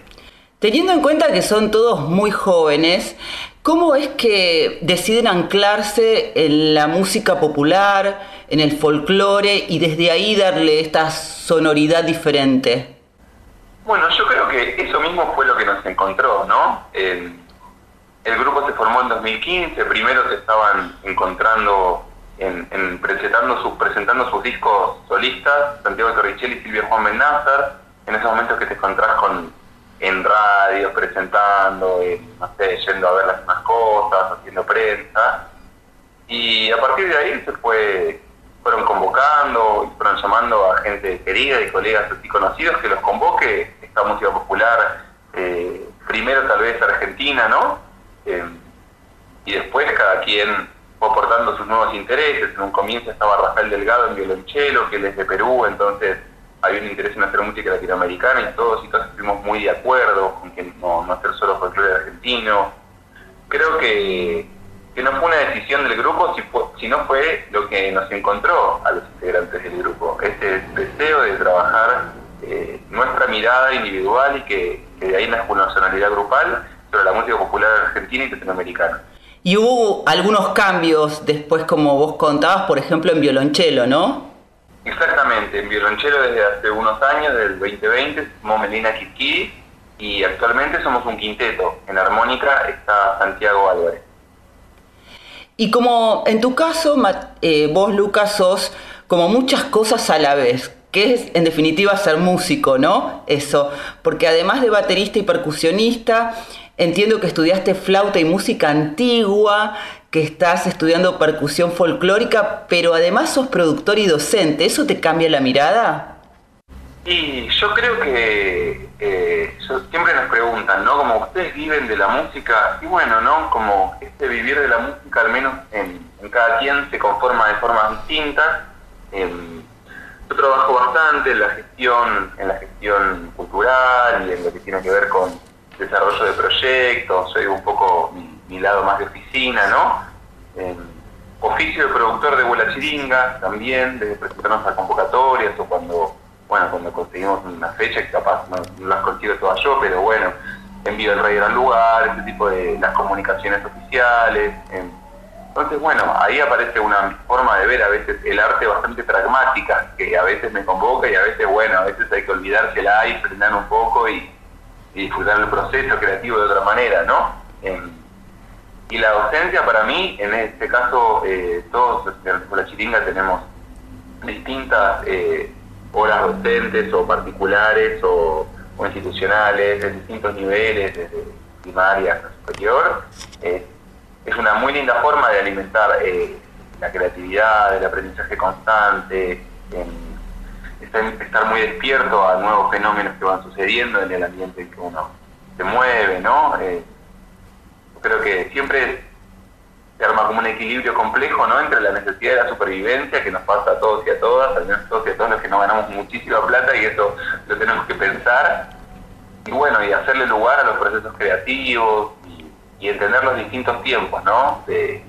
Teniendo en cuenta que son todos muy jóvenes, ¿cómo es que deciden anclarse en la música popular, en el folclore y desde ahí darle esta sonoridad diferente? Bueno, yo creo que eso mismo fue lo que nos encontró, ¿no? El, el grupo se formó en 2015, primero se estaban encontrando en, en presentando, sus, presentando sus discos solistas, Santiago Torricelli y Silvia Juan Benázar, en esos momentos que te encontrás con, en radios presentando, en, no sé, yendo a ver las mismas cosas, haciendo prensa, y a partir de ahí se fue fueron convocando fueron llamando a gente querida y colegas así conocidos que los convoque esta música popular eh, primero tal vez Argentina, ¿no? Eh, y después cada quien aportando sus nuevos intereses. En un comienzo estaba Rafael Delgado en violonchelo, que él es de Perú, entonces había un interés en hacer música latinoamericana y todos y todas estuvimos muy de acuerdo con que no, no hacer solo folclore argentino. Creo que, que no fue una decisión del grupo, si fue- sino fue lo que nos encontró a los integrantes del grupo, este deseo de trabajar eh, nuestra mirada individual y que, de ahí nazca una sonoridad grupal sobre la música popular argentina y latinoamericana. Y hubo algunos cambios después, como vos contabas, por ejemplo, en violonchelo, ¿no? Exactamente, en violonchelo desde hace unos años, del 2020, se sumó Melina Kirkiri y actualmente somos un quinteto. En armónica está Santiago Álvarez. Y como en tu caso, eh, vos, Lucas, sos como muchas cosas a la vez, que es en definitiva ser músico, ¿no? Eso, porque además de baterista y percusionista, entiendo que estudiaste flauta y música antigua, que estás estudiando percusión folclórica, pero además sos productor y docente. ¿Eso te cambia la mirada? Y yo creo que eh, yo- siempre nos preguntan, ¿no? Como ustedes viven de la música, y bueno, ¿no? Como este vivir de la música, al menos en, cada quien, se conforma de formas distintas. Em, yo trabajo bastante en la gestión, en la gestión cultural y en lo que tiene que ver con desarrollo de proyectos, soy un poco mi, mi lado más de oficina, ¿no? Em, oficio de productor de Vuela Chiringa también, de presentarnos a convocatorias o cuando, bueno, cuando conseguimos una fecha capaz no, no las consigo todas yo, pero bueno, envío el rey al lugar, ese tipo de las comunicaciones oficiales. em. entonces, bueno, ahí aparece una forma de ver a veces el arte bastante pragmática, que a veces me convoca y a veces, bueno, a veces hay que olvidársela y frenar un poco y, y disfrutar el proceso creativo de otra manera, ¿no? Em, y la docencia para mí, en este caso, eh, todos de la chiringa tenemos distintas eh, horas docentes o particulares o, institucionales, de distintos niveles, desde primaria hasta superior. Eh, es una muy linda forma de alimentar la creatividad, el aprendizaje constante, em, estar, muy despierto a nuevos fenómenos que van sucediendo en el ambiente en que uno se mueve, ¿no? Eh, creo que siempre se arma como un equilibrio complejo ¿no? entre la necesidad de la supervivencia que nos pasa a todos y a todas, al menos todos y a todos los que no ganamos muchísima plata y eso lo tenemos que pensar, y bueno, y hacerle lugar a los procesos creativos y, y entender los distintos tiempos, ¿no? De,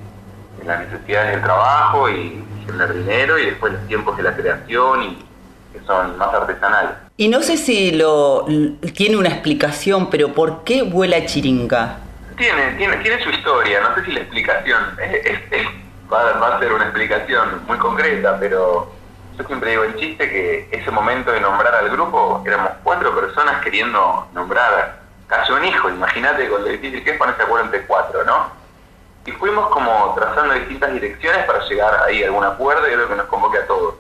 de las necesidades del trabajo y generar dinero y después los tiempos de la creación y que son más artesanales. Y no sé si lo tiene una explicación, pero ¿por qué vuela chiringa? Tiene, tiene, tiene su historia, no sé si la explicación es- es- es- va, va a ser una explicación muy concreta, pero yo siempre digo en chiste que ese momento de nombrar al grupo, éramos cuatro personas queriendo nombrar casi un hijo, imagínate con lo difícil que es ponerse acuerdo entre cuatro, ¿no? Y fuimos como trazando distintas direcciones para llegar ahí a algún acuerdo y algo que nos convoque a todos.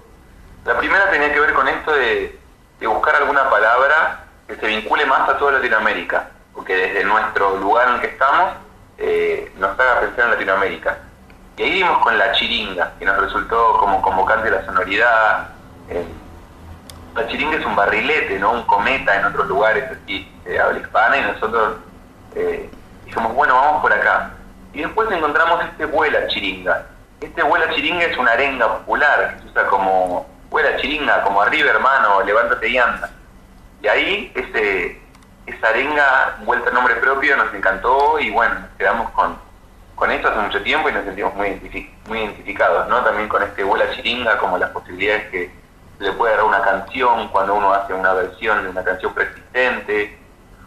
La primera tenía que ver con esto de, buscar alguna palabra que se vincule más a toda Latinoamérica, porque desde nuestro lugar en que estamos eh, nos haga pensar en Latinoamérica. Y ahí dimos con la chiringa, que nos resultó como convocante la sonoridad. eh, la chiringa es un barrilete, ¿no? Un cometa en otros lugares así, de habla hispana, y nosotros eh, dijimos, bueno, vamos por acá. Y después encontramos este vuela chiringa. Este vuela chiringa es una arenga popular que se usa como vuela chiringa, como arriba hermano, levántate y anda. Y ahí ese, esa arenga vuelta a nombre propio nos encantó y bueno, quedamos con, con esto hace mucho tiempo y nos sentimos muy, identifi- muy identificados, ¿no? También con este vuela chiringa, como las posibilidades que le puede dar una canción cuando uno hace una versión de una canción preexistente,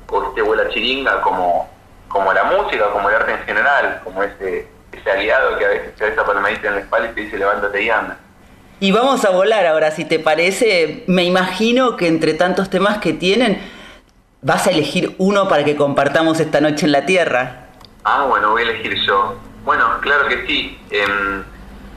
o este vuela chiringa como, como la música, como el arte en general, como ese, ese aliado que a veces te da esa palmadita en la espalda y te dice levántate y anda. Y vamos a volar ahora, si te parece. Me imagino que entre tantos temas que tienen, vas a elegir uno para que compartamos esta noche en la Tierra. Ah, bueno, voy a elegir yo. Bueno, claro que sí. Em,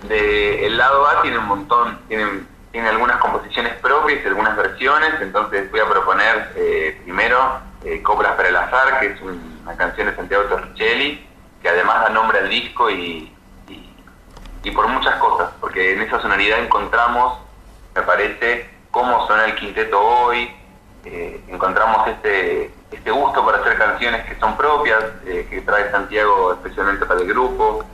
de el lado A tiene un montón, tiene, tiene algunas composiciones propias algunas versiones, entonces voy a proponer eh, primero eh, Coplas para el Azar, que es un- una canción de Santiago Torricelli, que además da nombre al disco y- y por muchas cosas, porque en esa sonoridad encontramos, me parece, cómo suena el quinteto hoy, eh, encontramos este, este gusto para hacer canciones que son propias, eh, que trae Santiago especialmente para el grupo.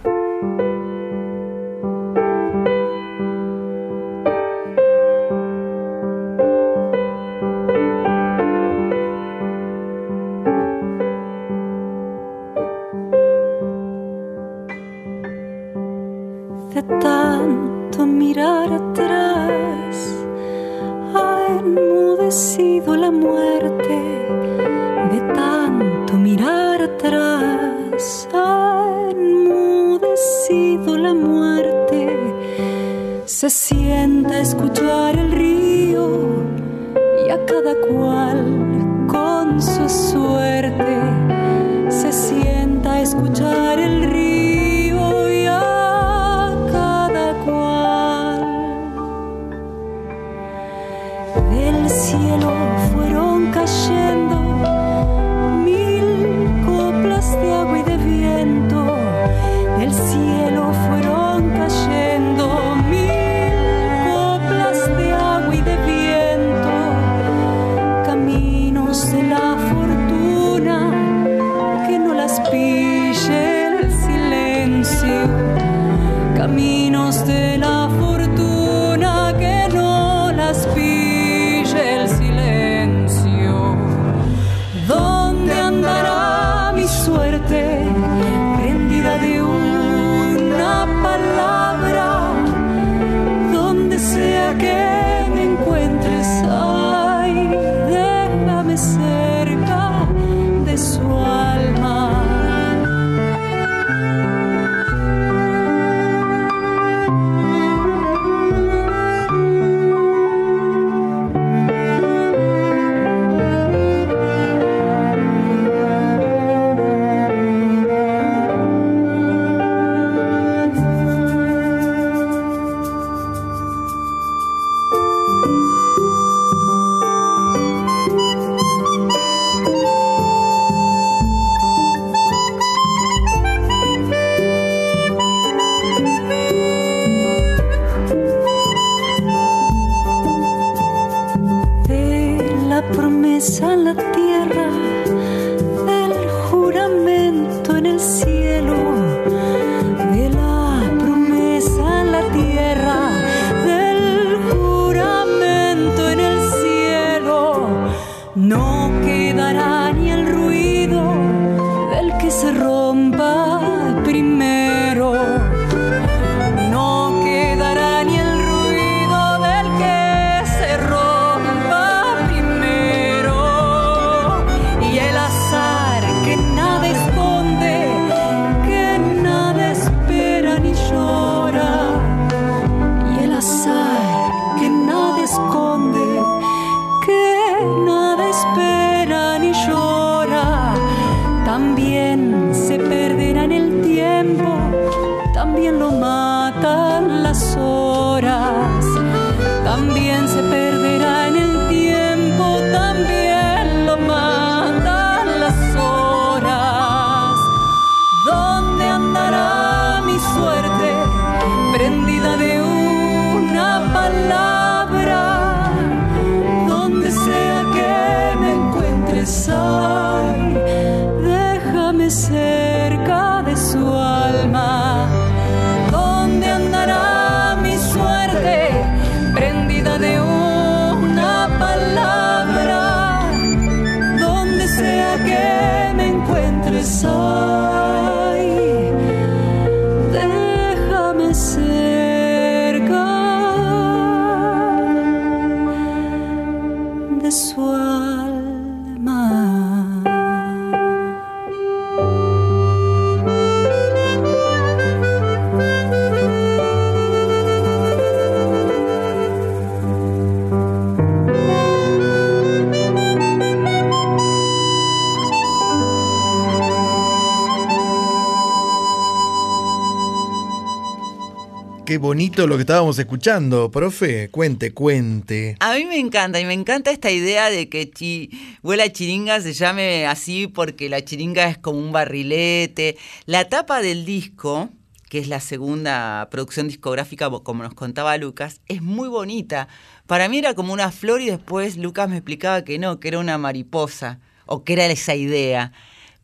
lo que estábamos escuchando, profe. Cuente, cuente. A mí me encanta y me encanta esta idea de que chi, Vuela Chiringa se llame así porque la chiringa es como un barrilete. La tapa del disco, que es la segunda producción discográfica, como nos contaba Lucas, es muy bonita. Para mí era como una flor y después Lucas me explicaba que no, que era una mariposa o que era esa idea.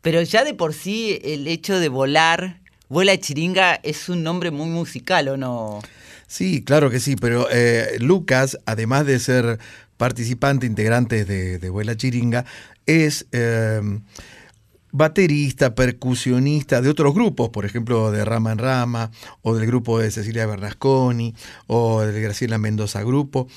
Pero ya de por sí el hecho de volar Vuela Chiringa es un nombre muy musical, ¿o no? Sí, claro que sí, pero eh, Lucas, además de ser participante, integrante de, de Chiringa, es eh, baterista, percusionista de otros grupos, por ejemplo, de Rama en Rama, o del grupo de Cecilia Bernasconi, o del Graciela Mendoza Grupo.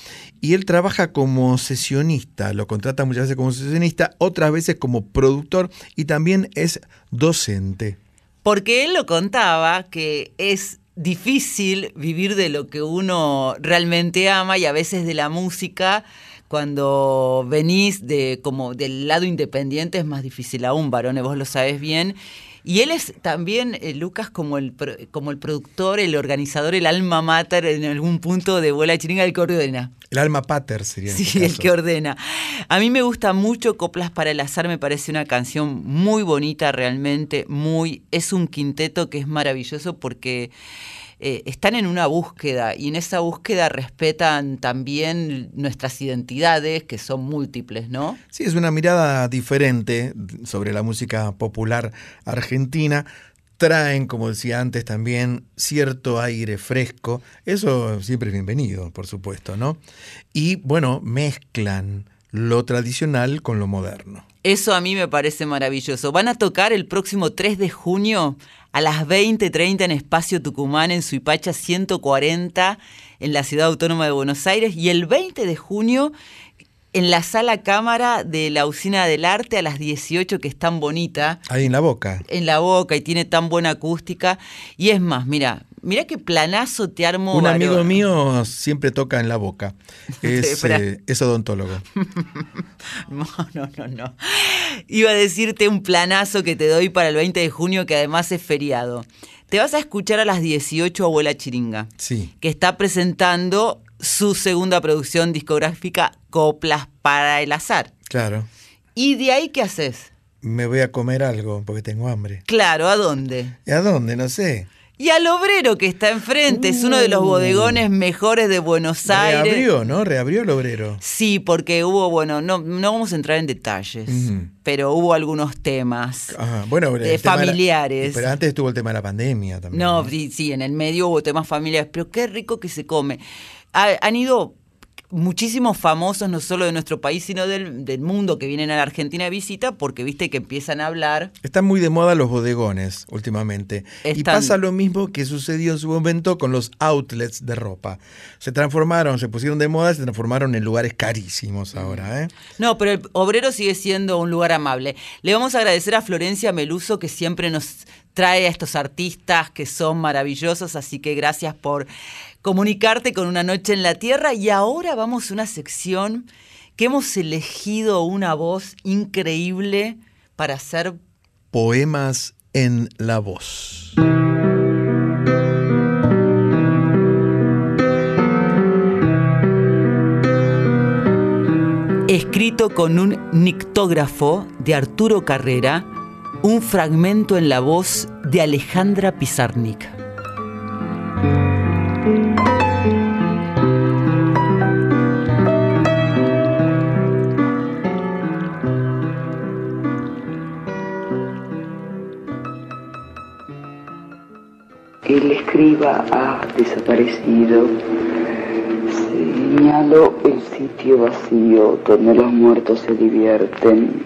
Y él trabaja como sesionista, lo contrata muchas veces como sesionista, otras veces como productor y también es docente. Porque él lo contaba que es difícil vivir de lo que uno realmente ama y a veces de la música cuando venís de como del lado independiente es más difícil aún, varones, vos lo sabes bien. Y él es también, eh, Lucas, como el, como el productor, el organizador, el alma mater en algún punto de Vuela Chiringa, el que ordena. El alma pater sería. en Sí, este el que ordena. A mí me gusta mucho Coplas para el Azar, me parece una canción muy bonita realmente, muy es un quinteto que es maravilloso porque eh, están en una búsqueda y en esa búsqueda respetan también nuestras identidades que son múltiples, ¿no? Sí, es una mirada diferente sobre la música popular argentina. Traen, como decía antes, también cierto aire fresco. Eso siempre es bienvenido, por supuesto, ¿no? Y bueno, mezclan lo tradicional con lo moderno. Eso a mí me parece maravilloso. Van a tocar el próximo 3 de junio a las 20.30 en Espacio Tucumán, en Suipacha 140, en la Ciudad Autónoma de Buenos Aires. Y el 20 de junio en la Sala Cámara de la Usina del Arte a las 18, que es tan bonita Ahí en la boca. en la boca y tiene tan buena acústica. Y es más, mira, mira qué planazo te armo. Un varón. amigo mío siempre toca en la boca. Es, eh, es odontólogo. No, no, no, no. Iba a decirte un planazo que te doy para el 20 de junio, que además es feriado. Te vas a escuchar a las 18 Abuela Chiringa, Sí. que está presentando su segunda producción discográfica, Coplas para el Azar. Claro. ¿Y de ahí qué haces? Me voy a comer algo porque tengo hambre. Claro, ¿a dónde? ¿Y a dónde? No sé. Y al obrero que está enfrente, es uno de los bodegones mejores de Buenos Aires. Reabrió, ¿no? Reabrió el obrero. Sí, porque hubo, bueno, no, no vamos a entrar en detalles, pero hubo algunos temas Ajá, bueno, tema era- familiares. pero antes estuvo el tema de la pandemia también. No, sí, sí, en el medio hubo temas familiares, pero qué rico que se come. Ha- han ido muchísimos famosos, no solo de nuestro país, sino del, del mundo, que vienen a la Argentina de visita, porque viste que empiezan a hablar. Están muy de moda los bodegones últimamente. Y pasa lo mismo que sucedió en su momento con los outlets de ropa. Se transformaron, se pusieron de moda, se transformaron en lugares carísimos ahora. ¿eh? No, pero el obrero sigue siendo un lugar amable. Le vamos a agradecer a Florencia Meluso, que siempre nos trae a estos artistas que son maravillosos, así que gracias por comunicarte con Una Noche en la Tierra. Y ahora vamos a una sección que hemos elegido una voz increíble para hacer Poemas en la voz. escrito con un nictógrafo de Arturo Carrera, un fragmento en la voz de Alejandra Pizarnik. Ha desaparecido. Señalo el sitio vacío donde los muertos se divierten.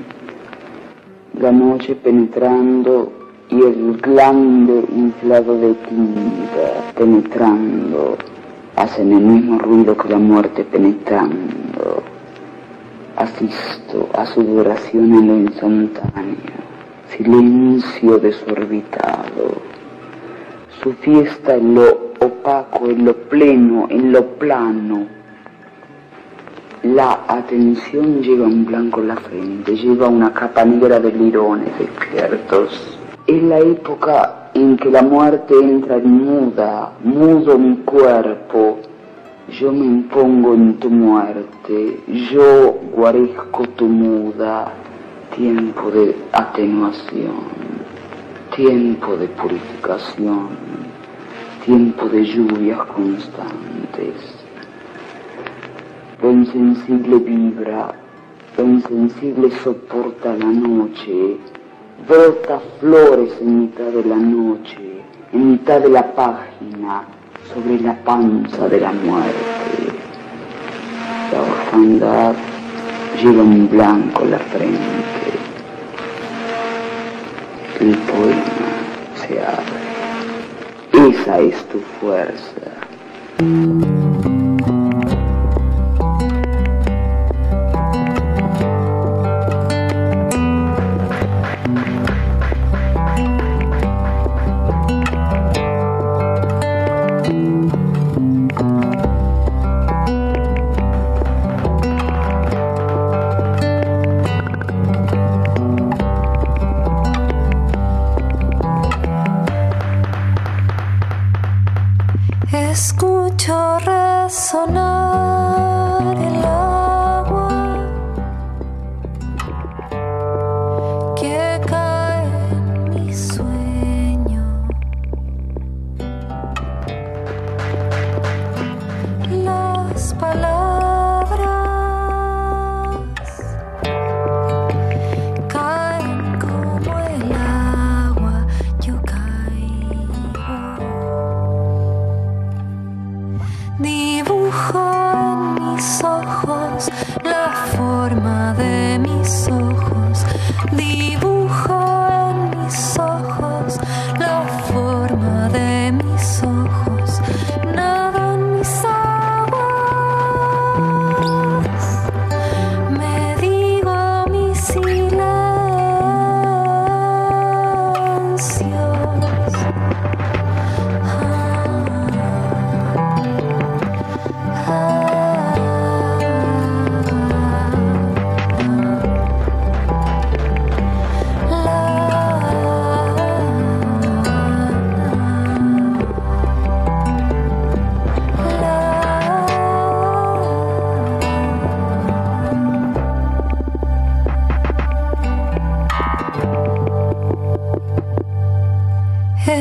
La noche penetrando y el glande inflado de tinta penetrando hacen el mismo ruido que la muerte penetrando. Asisto a su duración en lo instantáneo, silencio desorbitado su fiesta en lo opaco, en lo pleno, en lo plano. La atención lleva un blanco en la frente, lleva una capa negra de lirones despiertos. Es la época en que la muerte entra en muda, mudo mi cuerpo. Yo me impongo en tu muerte, yo guarezco tu muda, tiempo de atenuación tiempo de purificación, tiempo de lluvias constantes. Lo insensible vibra, Lo insensible soporta la noche, brota flores en mitad de la noche, en mitad de la página, sobre la panza de la muerte. La orfandad lleva en blanco la frente. El poema se abre. Esa es tu fuerza.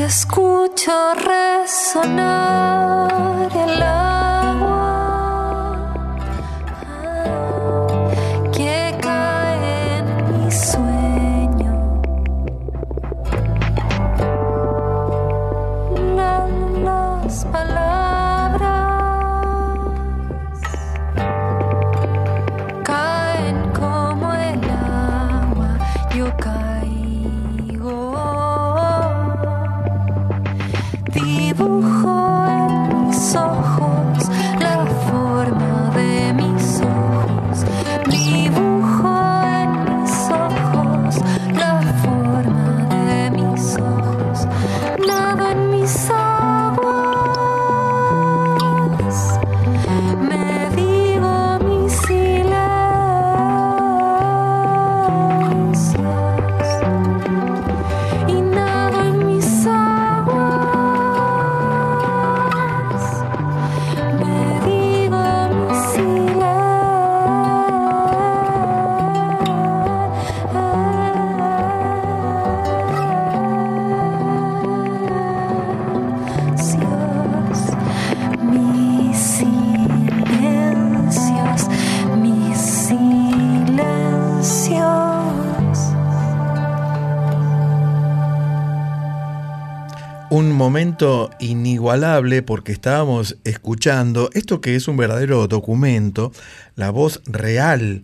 Escucho resonar inigualable porque estábamos escuchando esto que es un verdadero documento, la voz real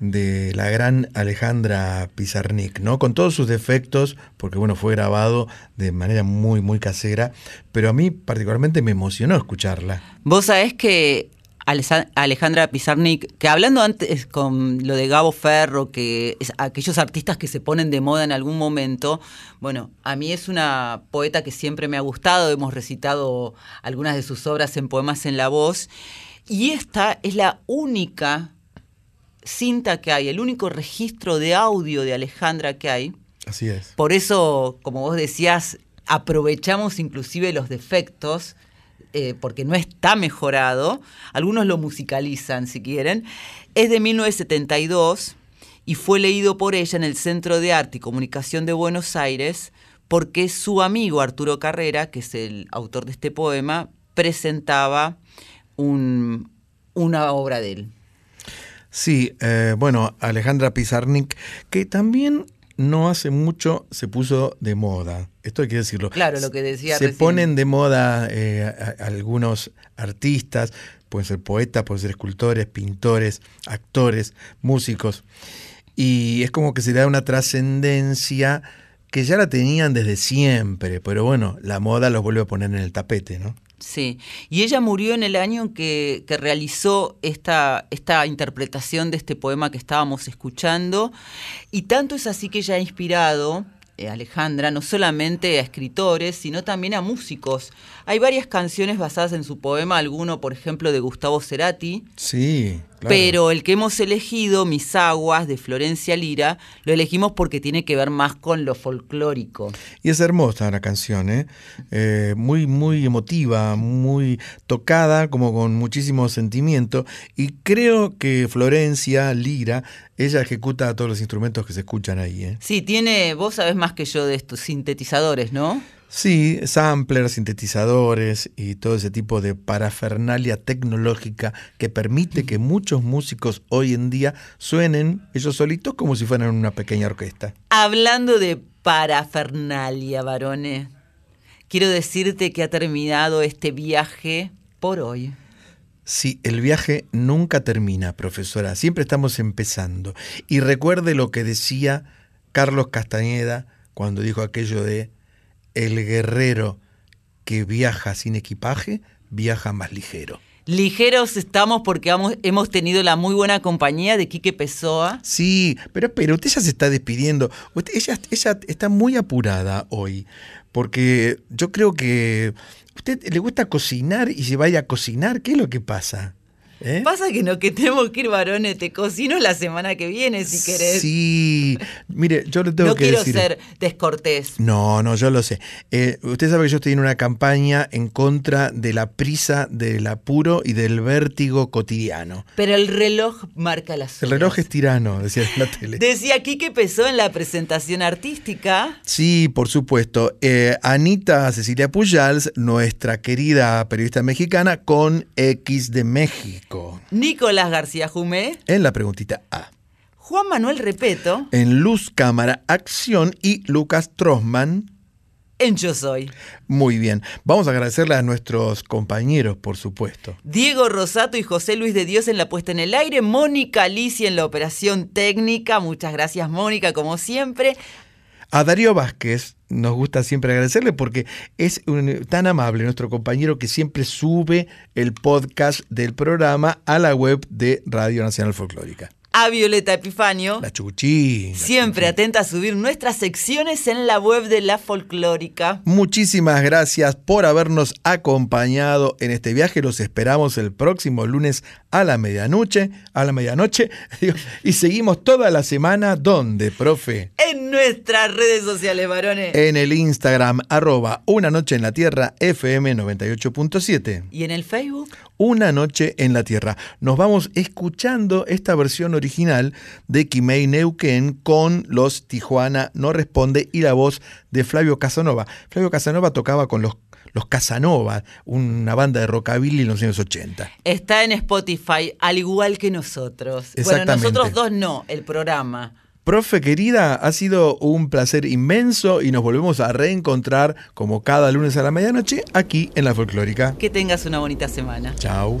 de la gran Alejandra Pizarnik, ¿no? Con todos sus defectos, porque bueno, fue grabado de manera muy, muy casera, pero a mí particularmente me emocionó escucharla. Vos sabés que Alejandra Pizarnik, que hablando antes con lo de Gabo Ferro, que es aquellos artistas que se ponen de moda en algún momento, bueno, a mí es una poeta que siempre me ha gustado, hemos recitado algunas de sus obras en Poemas en la Voz, y esta es la única cinta que hay, el único registro de audio de Alejandra que hay. Así es. Por eso, como vos decías, aprovechamos inclusive los defectos, eh, porque no está mejorado. Algunos lo musicalizan, si quieren. Es de 1972 y fue leído por ella en el Centro de Arte y Comunicación de Buenos Aires porque su amigo Arturo Carrera, que es el autor de este poema, presentaba un- una obra de él. Sí, eh, bueno, Alejandra Pizarnik, que también no hace mucho se puso de moda. Esto hay que decirlo. Claro, lo que decía Se recién. ponen de moda eh, a- a- algunos artistas, pueden ser poetas, pueden ser escultores, pintores, actores, músicos. Y es como que se le da una trascendencia que ya la tenían desde siempre, pero bueno, la moda los vuelve a poner en el tapete, ¿no? Sí, y ella murió en el año en que, que realizó esta, esta interpretación de este poema que estábamos escuchando, y tanto es así que ella ha inspirado, Alejandra, no solamente a escritores, sino también a músicos. Hay varias canciones basadas en su poema, alguno, por ejemplo, de Gustavo Cerati, Sí, claro. pero el que hemos elegido, Mis Aguas, de Florencia Lira, lo elegimos porque tiene que ver más con lo folclórico. Y es hermosa la canción, ¿eh? Eh, muy, muy emotiva, muy tocada, como con muchísimo sentimiento. Y creo que Florencia Lira, ella ejecuta todos los instrumentos que se escuchan ahí, ¿eh? Sí, tiene, vos sabés más que yo de estos sintetizadores, ¿no? Sí, samplers, sintetizadores y todo ese tipo de parafernalia tecnológica que permite que muchos músicos hoy en día suenen ellos solitos como si fueran una pequeña orquesta. Hablando de parafernalia, varones, quiero decirte que ha terminado este viaje por hoy. Sí, el viaje nunca termina, profesora, siempre estamos empezando. Y recuerde lo que decía Carlos Castañeda cuando dijo aquello de el guerrero que viaja sin equipaje, viaja más ligero. Ligeros estamos porque vamos- hemos tenido la muy buena compañía de Quique Pessoa. Sí, pero, pero usted ya se está despidiendo. Usted- ella, ella está muy apurada hoy, porque yo creo que usted le gusta cocinar y se vaya a cocinar. ¿Qué es lo que pasa? ¿Eh? Pasa que no, que tenemos que ir, varones, te cocino la semana que viene si querés. Sí, mire, yo le tengo no que quiero decir. ser descortés. No, no, yo lo sé. Eh, usted sabe que yo estoy en una campaña en contra de la prisa, del apuro y del vértigo cotidiano. Pero el reloj marca las El reloj es tirano, decía en la tele. Decía Quique Pessoa en la presentación artística. Sí, por supuesto. Eh, Anita Cecilia Pujals, nuestra querida periodista mexicana, con X de México. Nicolás García Jumé, En la preguntita A. Juan Manuel Repeto, En Luz, Cámara, Acción y Lucas Trosman. en Yo Soy. Muy bien. Vamos a agradecerle a nuestros compañeros, por supuesto. Diego Rosato y José Luis de Dios en la puesta en el aire, Mónica Alicia en la operación técnica, muchas gracias Mónica como siempre, A Darío Vázquez nos gusta siempre agradecerle porque es un- tan amable nuestro compañero que siempre sube el podcast del programa a la web de Radio Nacional Folclórica. A Violeta Epifanio, La Chuchi. siempre atenta a subir nuestras secciones en la web de la folclórica. Muchísimas gracias por habernos acompañado en este viaje. Los esperamos el próximo lunes a la medianoche, a la medianoche, y seguimos toda la semana donde, profe, En nuestras redes sociales, varones. en el Instagram arroba una noche en la tierra FM 98.7. Y en el Facebook, Una noche en la Tierra. Nos vamos escuchando esta versión original de Kimei Neuquén con los Tijuana No Responde y la voz de Flavio Casanova. Flavio Casanova tocaba con los, los Casanova, una banda de rockabilly en los años 80. está en Spotify, al igual que nosotros. Bueno, nosotros dos no, el programa. Profe querida, ha sido un placer inmenso y nos volvemos a reencontrar como cada lunes a la medianoche aquí en la folclórica. Que tengas una bonita semana. Chao.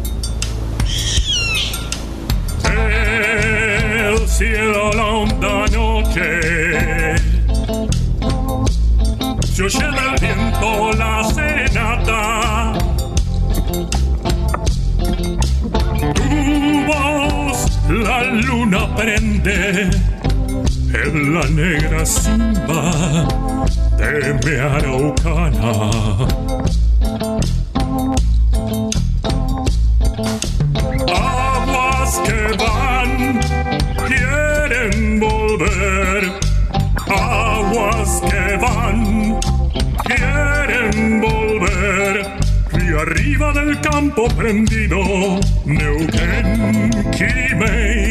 Cielo la honda noche. Se oye del viento la serenata. Tu voz la luna prende en la negra simba de mi araucana. Campo prendido, Neuquén, Quimei,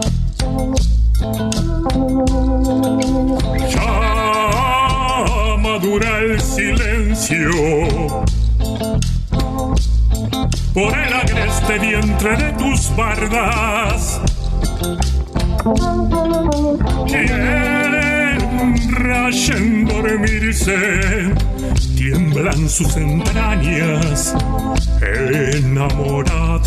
De tus bardas. Quieren rayen dormirse, tiemblan sus entrañas enamorada.